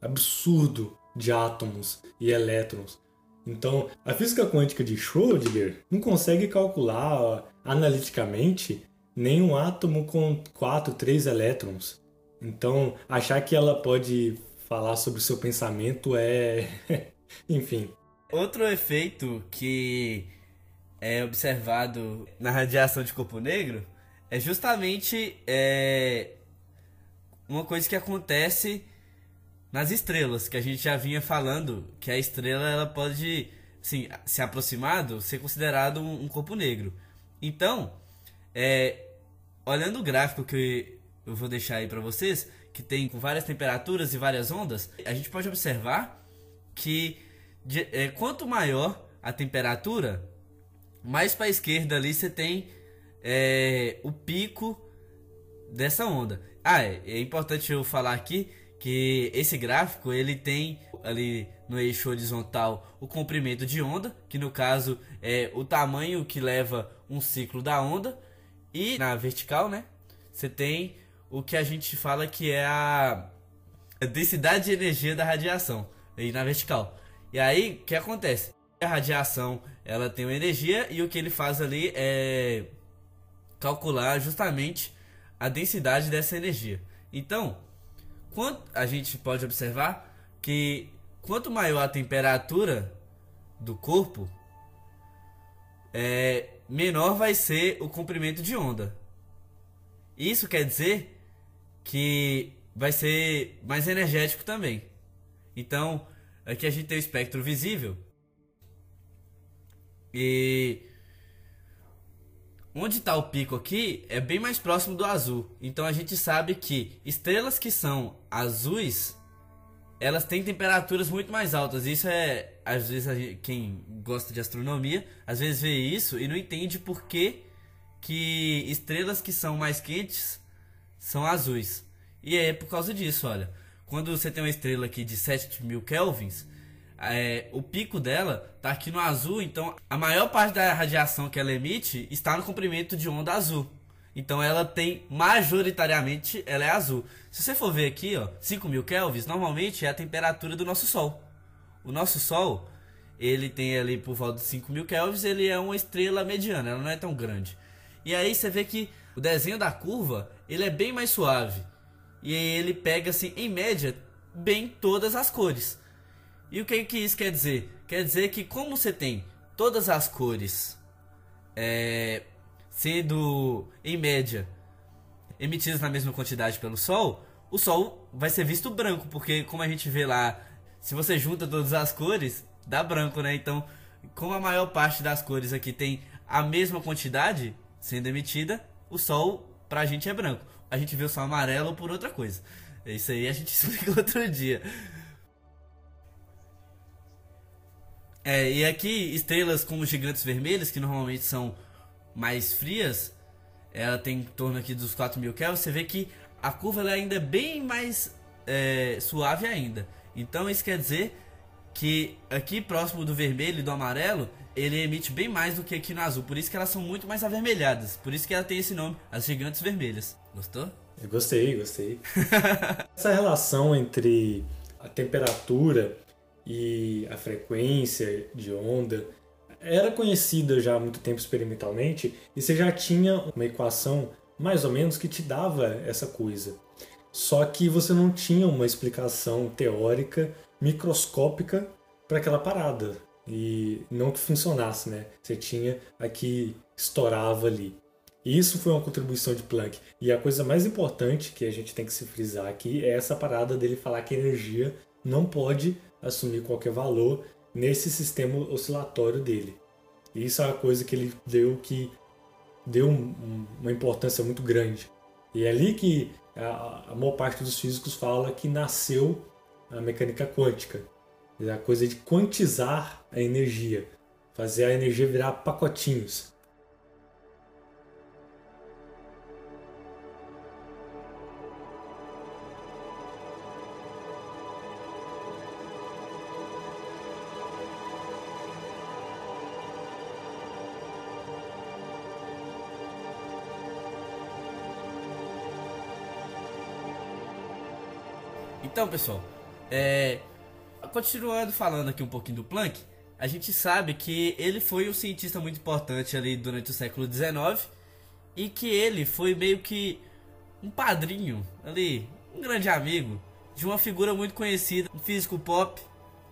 absurdo de átomos e elétrons. Então, a física quântica de Schrödinger não consegue calcular analiticamente nenhum átomo com 4, 3 elétrons. Então, achar que ela pode falar sobre o seu pensamento é. *laughs* Enfim. Outro efeito que é observado na radiação de corpo negro é justamente é, uma coisa que acontece nas estrelas, que a gente já vinha falando, que a estrela ela pode assim, se aproximado ser considerado um, um corpo negro. Então, é, olhando o gráfico que eu vou deixar aí para vocês, que tem com várias temperaturas e várias ondas, a gente pode observar que de, é, quanto maior a temperatura, mais para a esquerda ali você tem é, o pico dessa onda. Ah, é, é importante eu falar aqui que esse gráfico ele tem ali no eixo horizontal o comprimento de onda, que no caso é o tamanho que leva um ciclo da onda, e na vertical, né, você tem o que a gente fala que é a densidade de energia da radiação, aí na vertical. E aí, o que acontece? A radiação, ela tem uma energia e o que ele faz ali é calcular justamente a densidade dessa energia. Então, quanto a gente pode observar que quanto maior a temperatura do corpo, é, menor vai ser o comprimento de onda. Isso quer dizer que vai ser mais energético também. Então, aqui a gente tem o espectro visível. E onde está o pico aqui é bem mais próximo do azul. Então a gente sabe que estrelas que são azuis, elas têm temperaturas muito mais altas. Isso é, às vezes, gente, quem gosta de astronomia, às vezes vê isso e não entende por que, que estrelas que são mais quentes são azuis. E é por causa disso, olha. Quando você tem uma estrela aqui de 7000 kelvins, é, o pico dela está aqui no azul, então a maior parte da radiação que ela emite está no comprimento de onda azul. Então ela tem majoritariamente ela é azul. Se você for ver aqui, ó, 5000 kelvins normalmente é a temperatura do nosso sol. O nosso sol, ele tem ali por volta de 5000 kelvins, ele é uma estrela mediana, ela não é tão grande. E aí você vê que o desenho da curva, ele é bem mais suave. E ele pega assim, em média, bem todas as cores. E o que, que isso quer dizer? Quer dizer que como você tem todas as cores é, sendo, em média, emitidas na mesma quantidade pelo Sol, o Sol vai ser visto branco, porque como a gente vê lá, se você junta todas as cores, dá branco, né? Então, como a maior parte das cores aqui tem a mesma quantidade sendo emitida, o Sol pra gente é branco. A gente vê Sol amarelo por outra coisa. Isso aí a gente *laughs* explica outro dia. É, e aqui estrelas como gigantes vermelhas, que normalmente são mais frias, ela tem em torno aqui dos 4000 Kelvin, você vê que a curva ela ainda é bem mais é, suave ainda. Então isso quer dizer que aqui próximo do vermelho e do amarelo, ele emite bem mais do que aqui no azul. Por isso que elas são muito mais avermelhadas. Por isso que ela tem esse nome, as gigantes vermelhas. Gostou? Eu gostei, gostei. *laughs* Essa relação entre a temperatura e a frequência de onda era conhecida já há muito tempo experimentalmente e você já tinha uma equação mais ou menos que te dava essa coisa. Só que você não tinha uma explicação teórica microscópica para aquela parada e não que funcionasse, né? Você tinha aqui estourava ali. Isso foi uma contribuição de Planck. E a coisa mais importante que a gente tem que se frisar aqui é essa parada dele falar que a energia não pode assumir qualquer valor nesse sistema oscilatório dele. E isso é uma coisa que ele deu que deu um, uma importância muito grande. E é ali que a, a maior parte dos físicos fala que nasceu a mecânica quântica. É a coisa de quantizar a energia, fazer a energia virar pacotinhos. Então, pessoal, é, continuando falando aqui um pouquinho do Planck, a gente sabe que ele foi um cientista muito importante ali durante o século XIX e que ele foi meio que um padrinho ali, um grande amigo de uma figura muito conhecida, um físico pop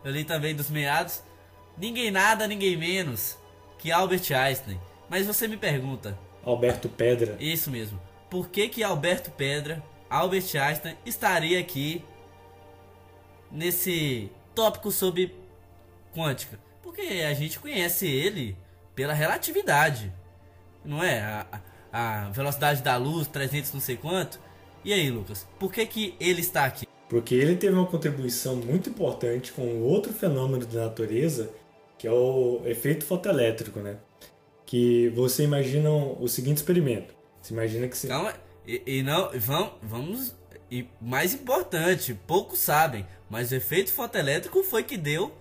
ali também dos meados, ninguém nada, ninguém menos que Albert Einstein. Mas você me pergunta. Alberto Pedra. Isso mesmo. Por que que Alberto Pedra, Albert Einstein, estaria aqui nesse tópico sobre quântica? Porque a gente conhece ele pela relatividade. Não é? A, a velocidade da luz, 300 não sei quanto. E aí, Lucas, por que que ele está aqui? Porque ele teve uma contribuição muito importante com outro fenômeno da natureza, que é o efeito fotoelétrico, né? Que você imagina o seguinte experimento. Você imagina que... Você... Calma, e, e não, vamos, vamos... E mais importante, poucos sabem, mas o efeito fotoelétrico foi que deu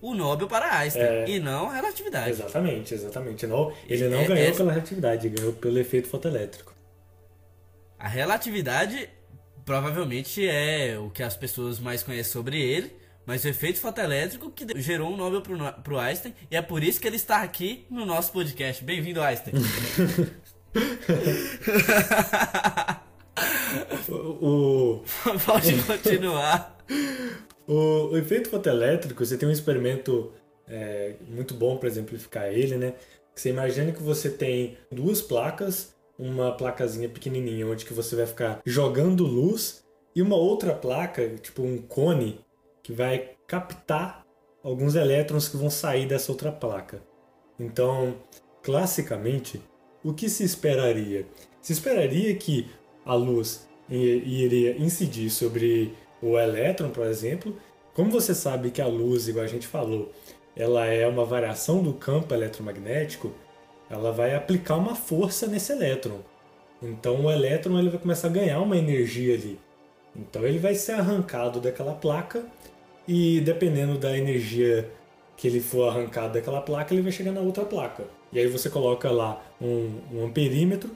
o Nobel para Einstein é, e não a relatividade. Exatamente, exatamente. Não, ele não é, ganhou é, pela relatividade, ele ganhou pelo efeito fotoelétrico. A relatividade provavelmente é o que as pessoas mais conhecem sobre ele, mas o efeito fotoelétrico que gerou um Nobel pro, pro Einstein e é por isso que ele está aqui no nosso podcast. Bem-vindo, Einstein. *laughs* *laughs* o, *laughs* Pode continuar. O, o, efeito fotoelétrico, você tem um experimento é, muito bom para exemplificar ele, né? Você imagina que você tem duas placas uma placazinha pequenininha onde que você vai ficar jogando luz e uma outra placa, tipo um cone, que vai captar alguns elétrons que vão sair dessa outra placa. Então, classicamente, o que se esperaria? Se esperaria que a luz iria incidir sobre o elétron, por exemplo. Como você sabe que a luz, igual a gente falou, ela é uma variação do campo eletromagnético, ela vai aplicar uma força nesse elétron. Então o elétron ele vai começar a ganhar uma energia ali. Então ele vai ser arrancado daquela placa e dependendo da energia que ele for arrancado daquela placa, ele vai chegar na outra placa. E aí você coloca lá um, um amperímetro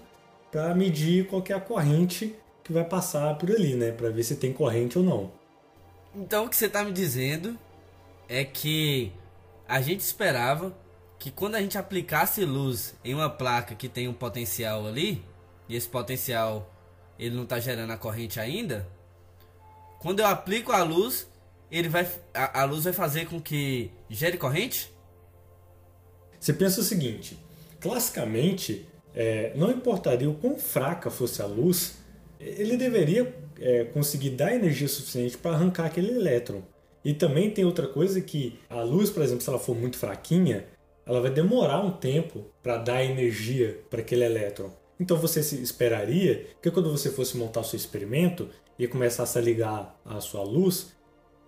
para medir qual é a corrente que vai passar por ali, né? Para ver se tem corrente ou não. Então o que você está me dizendo é que a gente esperava que quando a gente aplicasse luz em uma placa que tem um potencial ali, e esse potencial ele não está gerando a corrente ainda, quando eu aplico a luz, ele vai a, a luz vai fazer com que gere corrente? Você pensa o seguinte, classicamente, é, não importaria o quão fraca fosse a luz, ele deveria é, conseguir dar energia suficiente para arrancar aquele elétron. E também tem outra coisa que a luz, por exemplo, se ela for muito fraquinha, ela vai demorar um tempo para dar energia para aquele elétron. Então você esperaria que quando você fosse montar o seu experimento e começasse a ligar a sua luz,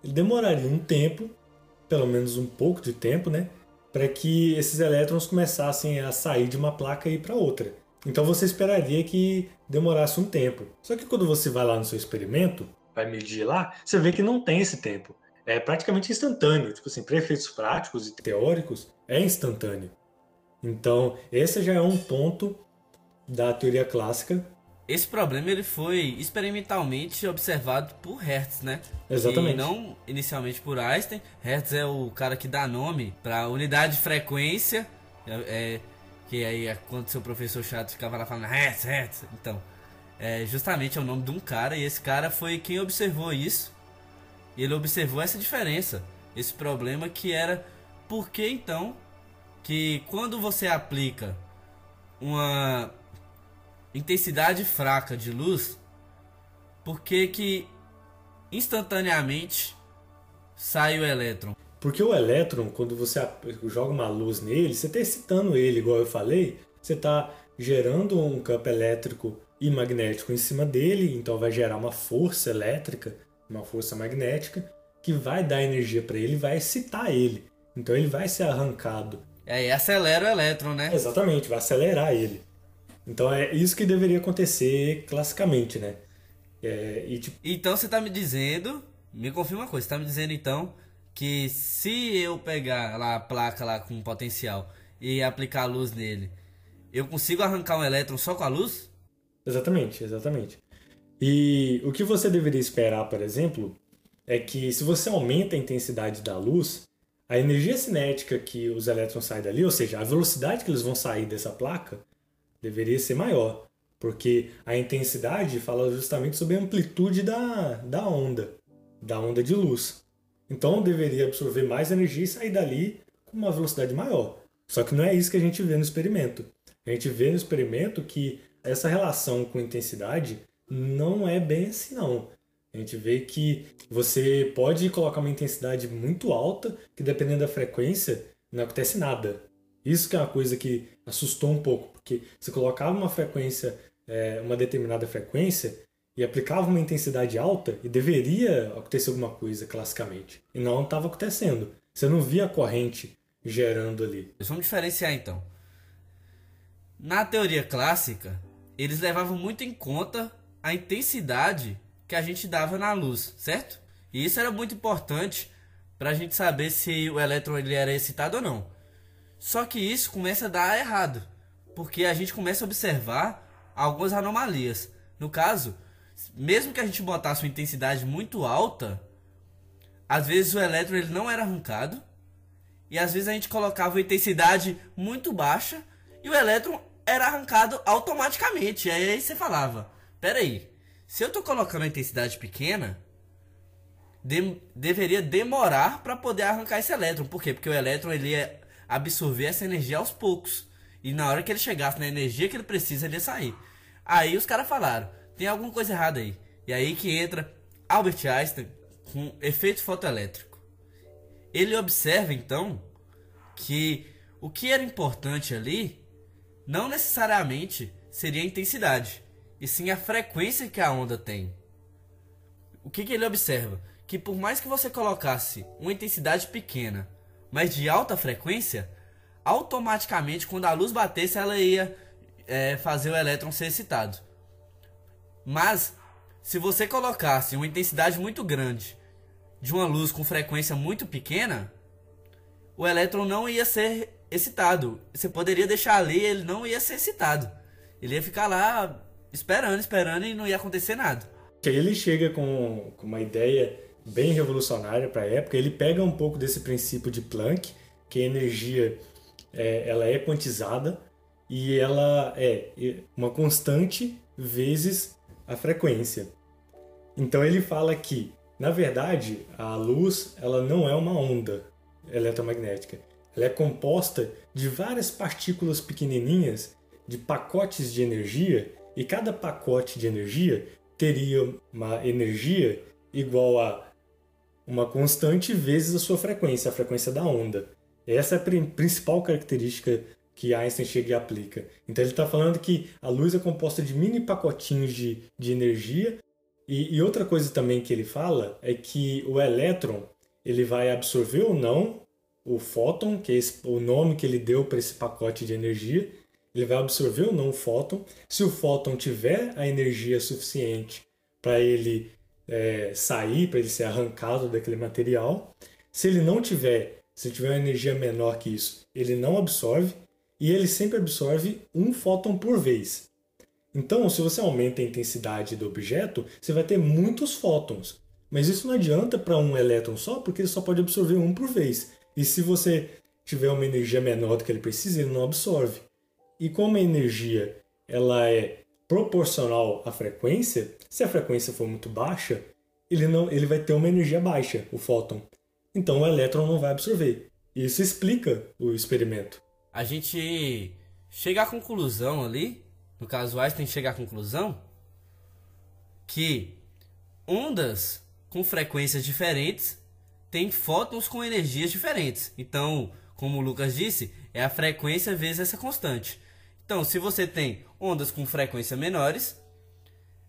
ele demoraria um tempo, pelo menos um pouco de tempo, né, para que esses elétrons começassem a sair de uma placa e ir para outra. Então você esperaria que demorasse um tempo. Só que quando você vai lá no seu experimento, vai medir lá, você vê que não tem esse tempo. É praticamente instantâneo. Tipo assim, para efeitos práticos e teóricos, é instantâneo. Então, esse já é um ponto da teoria clássica. Esse problema ele foi experimentalmente observado por Hertz, né? Exatamente. E não inicialmente por Einstein. Hertz é o cara que dá nome para unidade de frequência. É, é, que aí é quando seu professor chato ficava lá falando Hertz, Hertz. Então, é, justamente é o nome de um cara. E esse cara foi quem observou isso. E ele observou essa diferença. Esse problema que era por que então que quando você aplica uma intensidade fraca de luz, por que que instantaneamente sai o elétron? Porque o elétron, quando você joga uma luz nele, você está excitando ele, igual eu falei, você está gerando um campo elétrico e magnético em cima dele, então vai gerar uma força elétrica, uma força magnética, que vai dar energia para ele, vai excitar ele. Então ele vai ser arrancado. É, e acelera o elétron, né? Exatamente, vai acelerar ele. Então é isso que deveria acontecer classicamente, né? É, e, tipo... Então você tá me dizendo, me confirma uma coisa, você tá me dizendo então que se eu pegar lá a placa lá com potencial e aplicar a luz nele, eu consigo arrancar um elétron só com a luz? Exatamente, exatamente. E o que você deveria esperar, por exemplo, é que se você aumenta a intensidade da luz, a energia cinética que os elétrons saem dali, ou seja, a velocidade que eles vão sair dessa placa, deveria ser maior, porque a intensidade fala justamente sobre a amplitude da, da onda, da onda de luz. Então deveria absorver mais energia e sair dali com uma velocidade maior. Só que não é isso que a gente vê no experimento. A gente vê no experimento que essa relação com intensidade não é bem assim não. A gente vê que você pode colocar uma intensidade muito alta, que dependendo da frequência, não acontece nada. Isso que é uma coisa que assustou um pouco, porque você colocava uma frequência, é, uma determinada frequência, e aplicava uma intensidade alta, e deveria acontecer alguma coisa, classicamente. E não estava acontecendo. Você não via a corrente gerando ali. Vamos diferenciar então. Na teoria clássica, eles levavam muito em conta a intensidade que a gente dava na luz, certo? E isso era muito importante para a gente saber se o elétron ele era excitado ou não. Só que isso começa a dar errado, porque a gente começa a observar algumas anomalias. No caso, mesmo que a gente botasse uma intensidade muito alta, às vezes o elétron ele não era arrancado, e às vezes a gente colocava uma intensidade muito baixa e o elétron era arrancado automaticamente. E aí você falava: peraí, se eu tô colocando a intensidade pequena, de, deveria demorar para poder arrancar esse elétron. Por quê? Porque o elétron ele ia absorver essa energia aos poucos. E na hora que ele chegasse na energia que ele precisa, ele ia sair. Aí os caras falaram: tem alguma coisa errada aí. E aí que entra Albert Einstein com efeito fotoelétrico. Ele observa então que o que era importante ali não necessariamente seria a intensidade, e sim a frequência que a onda tem. O que, que ele observa? Que por mais que você colocasse uma intensidade pequena, mas de alta frequência, automaticamente quando a luz batesse ela ia é, fazer o elétron ser excitado. Mas se você colocasse uma intensidade muito grande de uma luz com frequência muito pequena, o elétron não ia ser excitado. Você poderia deixar ali, ele não ia ser excitado. Ele ia ficar lá esperando, esperando e não ia acontecer nada. Ele chega com, com uma ideia bem revolucionária para a época. Ele pega um pouco desse princípio de Planck, que a energia é, ela é quantizada e ela é uma constante vezes a frequência. Então ele fala que, na verdade, a luz ela não é uma onda eletromagnética. Ela é composta de várias partículas pequenininhas de pacotes de energia e cada pacote de energia teria uma energia igual a uma constante vezes a sua frequência, a frequência da onda. Essa é a principal característica que Einstein chega e aplica. Então ele está falando que a luz é composta de mini pacotinhos de, de energia e, e, outra coisa também que ele fala é que o elétron ele vai absorver ou não o fóton, que é esse, o nome que ele deu para esse pacote de energia, ele vai absorver ou não o fóton. Se o fóton tiver a energia suficiente para ele é, sair, para ele ser arrancado daquele material, se ele não tiver, se tiver uma energia menor que isso, ele não absorve e ele sempre absorve um fóton por vez. Então, se você aumenta a intensidade do objeto, você vai ter muitos fótons. Mas isso não adianta para um elétron só, porque ele só pode absorver um por vez. E se você tiver uma energia menor do que ele precisa, ele não absorve. E como a energia ela é proporcional à frequência, se a frequência for muito baixa, ele não ele vai ter uma energia baixa, o fóton. Então o elétron não vai absorver. Isso explica o experimento. A gente chega à conclusão ali, no caso Einstein chega à conclusão que ondas com frequências diferentes tem fótons com energias diferentes. Então, como o Lucas disse, é a frequência vezes essa constante. Então, se você tem ondas com frequência menores,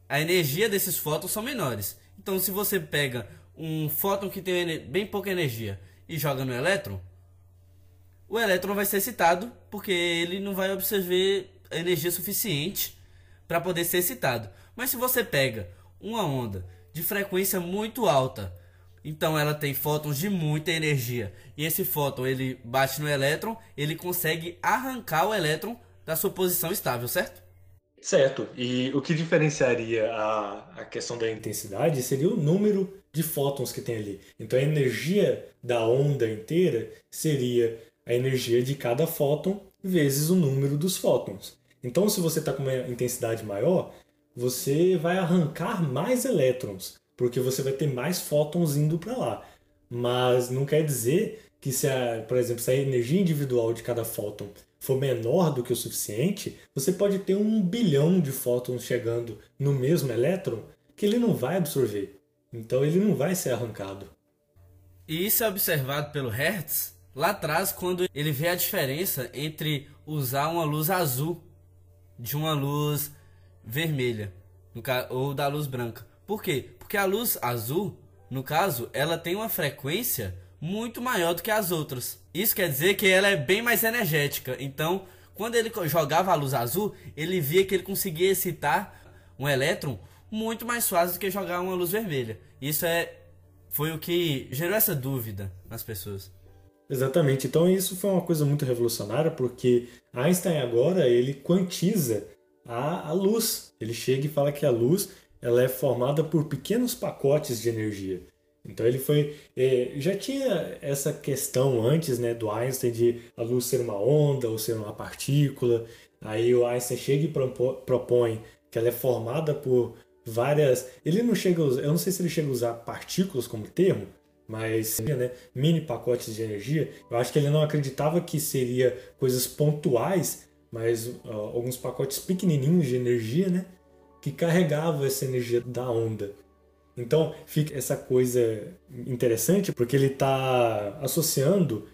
a energia desses fótons são menores. Então, se você pega um fóton que tem bem pouca energia e joga no elétron, o elétron vai ser excitado porque ele não vai absorver energia suficiente para poder ser excitado. Mas se você pega uma onda de frequência muito alta então ela tem fótons de muita energia. E esse fóton ele bate no elétron, ele consegue arrancar o elétron da sua posição estável, certo? Certo. E o que diferenciaria a, a questão da intensidade seria o número de fótons que tem ali. Então a energia da onda inteira seria a energia de cada fóton vezes o número dos fótons. Então, se você está com uma intensidade maior, você vai arrancar mais elétrons porque você vai ter mais fótons indo para lá. Mas não quer dizer que se a, por exemplo, se a energia individual de cada fóton for menor do que o suficiente, você pode ter um bilhão de fótons chegando no mesmo elétron que ele não vai absorver. Então ele não vai ser arrancado. E isso é observado pelo Hertz lá atrás quando ele vê a diferença entre usar uma luz azul de uma luz vermelha ou da luz branca. Por quê? Porque a luz azul, no caso, ela tem uma frequência muito maior do que as outras. Isso quer dizer que ela é bem mais energética. Então, quando ele jogava a luz azul, ele via que ele conseguia excitar um elétron muito mais fácil do que jogar uma luz vermelha. Isso é foi o que gerou essa dúvida nas pessoas. Exatamente. Então isso foi uma coisa muito revolucionária porque Einstein agora ele quantiza a, a luz. Ele chega e fala que a luz ela é formada por pequenos pacotes de energia. Então ele foi. É, já tinha essa questão antes né, do Einstein de a luz ser uma onda ou ser uma partícula. Aí o Einstein chega e propõe que ela é formada por várias. Ele não chega a usar, eu não sei se ele chega a usar partículas como termo, mas né, mini pacotes de energia. Eu acho que ele não acreditava que seria coisas pontuais, mas uh, alguns pacotes pequenininhos de energia, né, que carregavam essa energia da onda. Então fica essa coisa interessante porque ele está associando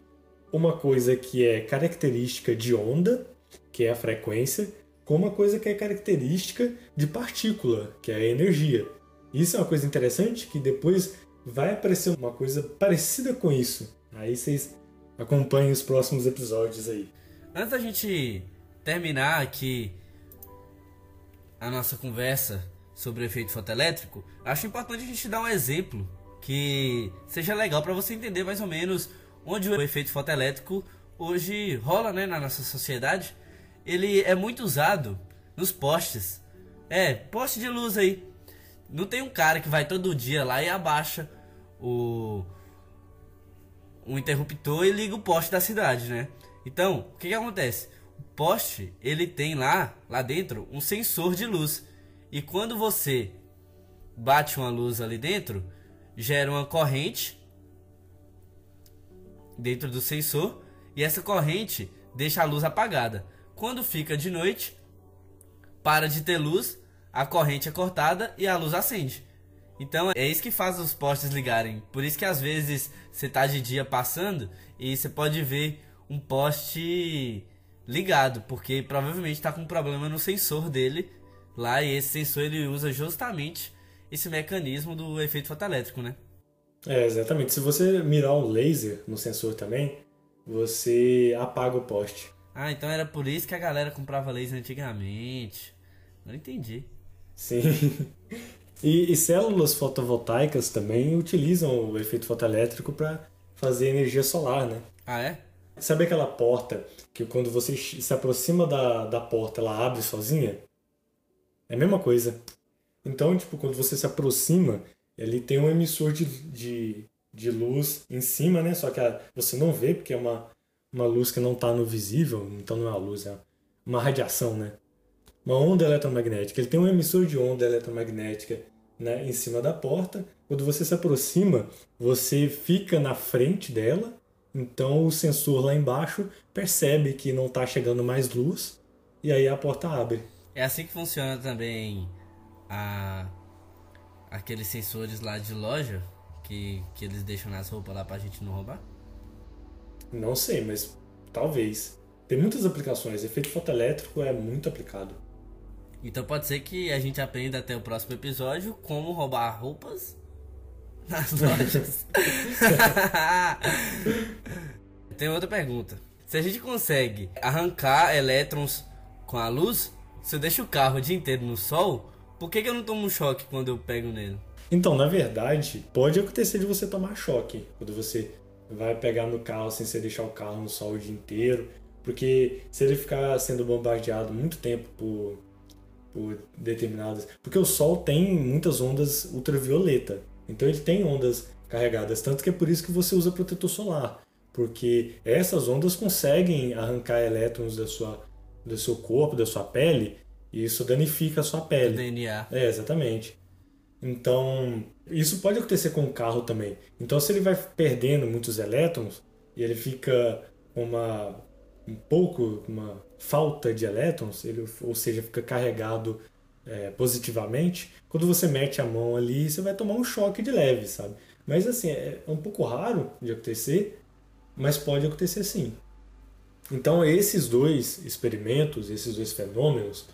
uma coisa que é característica de onda, que é a frequência, com uma coisa que é característica de partícula, que é a energia. Isso é uma coisa interessante que depois vai aparecer uma coisa parecida com isso. Aí vocês acompanhem os próximos episódios aí. Antes da gente terminar aqui a nossa conversa sobre o efeito fotoelétrico, acho importante a gente dar um exemplo que seja legal para você entender mais ou menos onde o efeito fotoelétrico hoje rola né, na nossa sociedade. Ele é muito usado nos postes. É, poste de luz aí. Não tem um cara que vai todo dia lá e abaixa o, o interruptor e liga o poste da cidade, né? Então, o que, que acontece? O poste, ele tem lá, lá dentro, um sensor de luz. E quando você bate uma luz ali dentro, gera uma corrente dentro do sensor e essa corrente deixa a luz apagada. Quando fica de noite, para de ter luz, a corrente é cortada e a luz acende. Então é isso que faz os postes ligarem. Por isso que às vezes você tá de dia passando e você pode ver um poste ligado, porque provavelmente está com um problema no sensor dele lá e esse sensor ele usa justamente esse mecanismo do efeito fotoelétrico, né? É, exatamente. Se você mirar um laser no sensor também, você apaga o poste. Ah, então era por isso que a galera comprava laser antigamente. Não entendi. Sim. *laughs* E, e células fotovoltaicas também utilizam o efeito fotoelétrico para fazer energia solar, né? Ah, é? Sabe aquela porta que quando você se aproxima da, da porta ela abre sozinha? É a mesma coisa. Então, tipo, quando você se aproxima, ele tem um emissor de, de, de luz em cima, né? Só que a, você não vê porque é uma, uma luz que não está no visível, então não é uma luz, é uma radiação, né? Uma onda eletromagnética. Ele tem um emissor de onda eletromagnética né, em cima da porta. Quando você se aproxima, você fica na frente dela, então o sensor lá embaixo percebe que não está chegando mais luz e aí a porta abre. É assim que funciona também a aqueles sensores lá de loja que, que eles deixam nas roupas lá pra gente não roubar? Não sei, mas talvez. Tem muitas aplicações. Efeito fotoelétrico é muito aplicado. Então pode ser que a gente aprenda até o próximo episódio como roubar roupas *laughs* nas lojas. *laughs* Tem outra pergunta. Se a gente consegue arrancar elétrons com a luz, se eu deixo o carro o dia inteiro no sol, por que, que eu não tomo um choque quando eu pego nele? Então, na verdade, pode acontecer de você tomar choque quando você vai pegar no carro sem você deixar o carro no sol o dia inteiro. Porque se ele ficar sendo bombardeado muito tempo por por determinadas. Porque o Sol tem muitas ondas ultravioleta. Então ele tem ondas carregadas. Tanto que é por isso que você usa protetor solar. Porque essas ondas conseguem arrancar elétrons da sua, do seu corpo, da sua pele, e isso danifica a sua pele. O DNA. É, exatamente. Então, isso pode acontecer com o carro também. Então, se ele vai perdendo muitos elétrons, e ele fica uma um pouco uma falta de elétrons, ele, ou seja, fica carregado é, positivamente, quando você mete a mão ali, você vai tomar um choque de leve, sabe? Mas assim, é um pouco raro de acontecer, mas pode acontecer sim. Então, esses dois experimentos, esses dois fenômenos,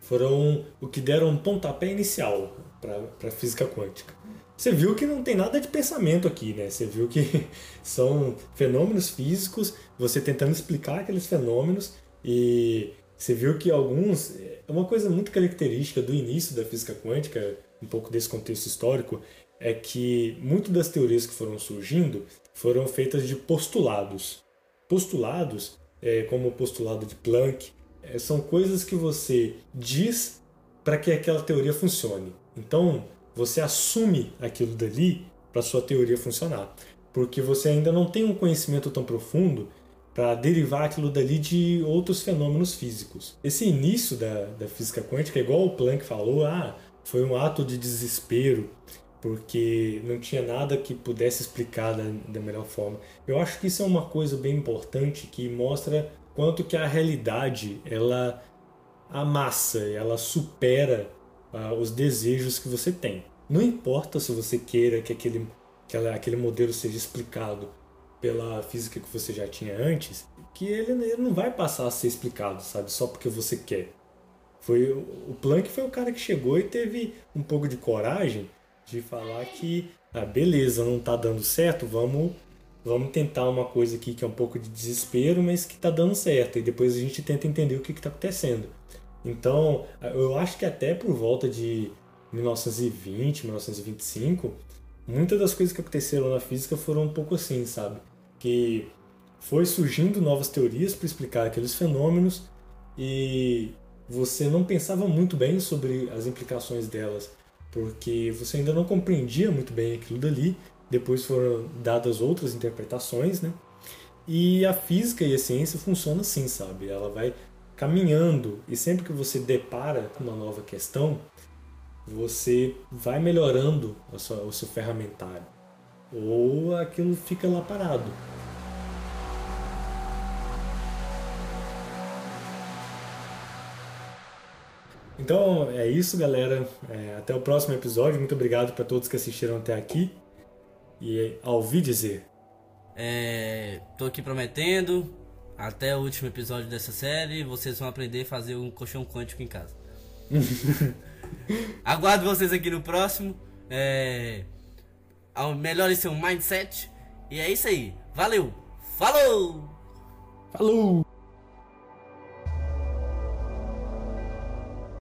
foram o que deram um pontapé inicial para a física quântica. Você viu que não tem nada de pensamento aqui, né? Você viu que *laughs* são fenômenos físicos, você tentando explicar aqueles fenômenos e você viu que alguns. É uma coisa muito característica do início da física quântica, um pouco desse contexto histórico, é que muitas das teorias que foram surgindo foram feitas de postulados. Postulados, é, como o postulado de Planck, é, são coisas que você diz para que aquela teoria funcione. Então, você assume aquilo dali para sua teoria funcionar, porque você ainda não tem um conhecimento tão profundo para derivar aquilo dali de outros fenômenos físicos. Esse início da, da física quântica, igual o Planck falou, ah, foi um ato de desespero, porque não tinha nada que pudesse explicar da, da melhor forma. Eu acho que isso é uma coisa bem importante que mostra quanto que a realidade ela amassa, ela supera uh, os desejos que você tem. Não importa se você queira que aquele, que aquele modelo seja explicado pela física que você já tinha antes, que ele, ele não vai passar a ser explicado, sabe? Só porque você quer. Foi o Planck foi o cara que chegou e teve um pouco de coragem de falar que, ah, beleza, não está dando certo, vamos vamos tentar uma coisa aqui que é um pouco de desespero, mas que está dando certo. E depois a gente tenta entender o que está acontecendo. Então, eu acho que até por volta de 1920, 1925, muitas das coisas que aconteceram na física foram um pouco assim, sabe? Que foi surgindo novas teorias para explicar aqueles fenômenos e você não pensava muito bem sobre as implicações delas, porque você ainda não compreendia muito bem aquilo dali. Depois foram dadas outras interpretações, né? E a física e a ciência funcionam assim, sabe? Ela vai caminhando e sempre que você depara com uma nova questão, você vai melhorando o seu ferramentário ou aquilo fica lá parado. Então é isso, galera. É, até o próximo episódio. Muito obrigado para todos que assistiram até aqui. E ouvi dizer. É, tô aqui prometendo até o último episódio dessa série, vocês vão aprender a fazer um colchão quântico em casa. *laughs* Aguardo vocês aqui no próximo. É... Melhore seu mindset. E é isso aí. Valeu! Falou! Falou!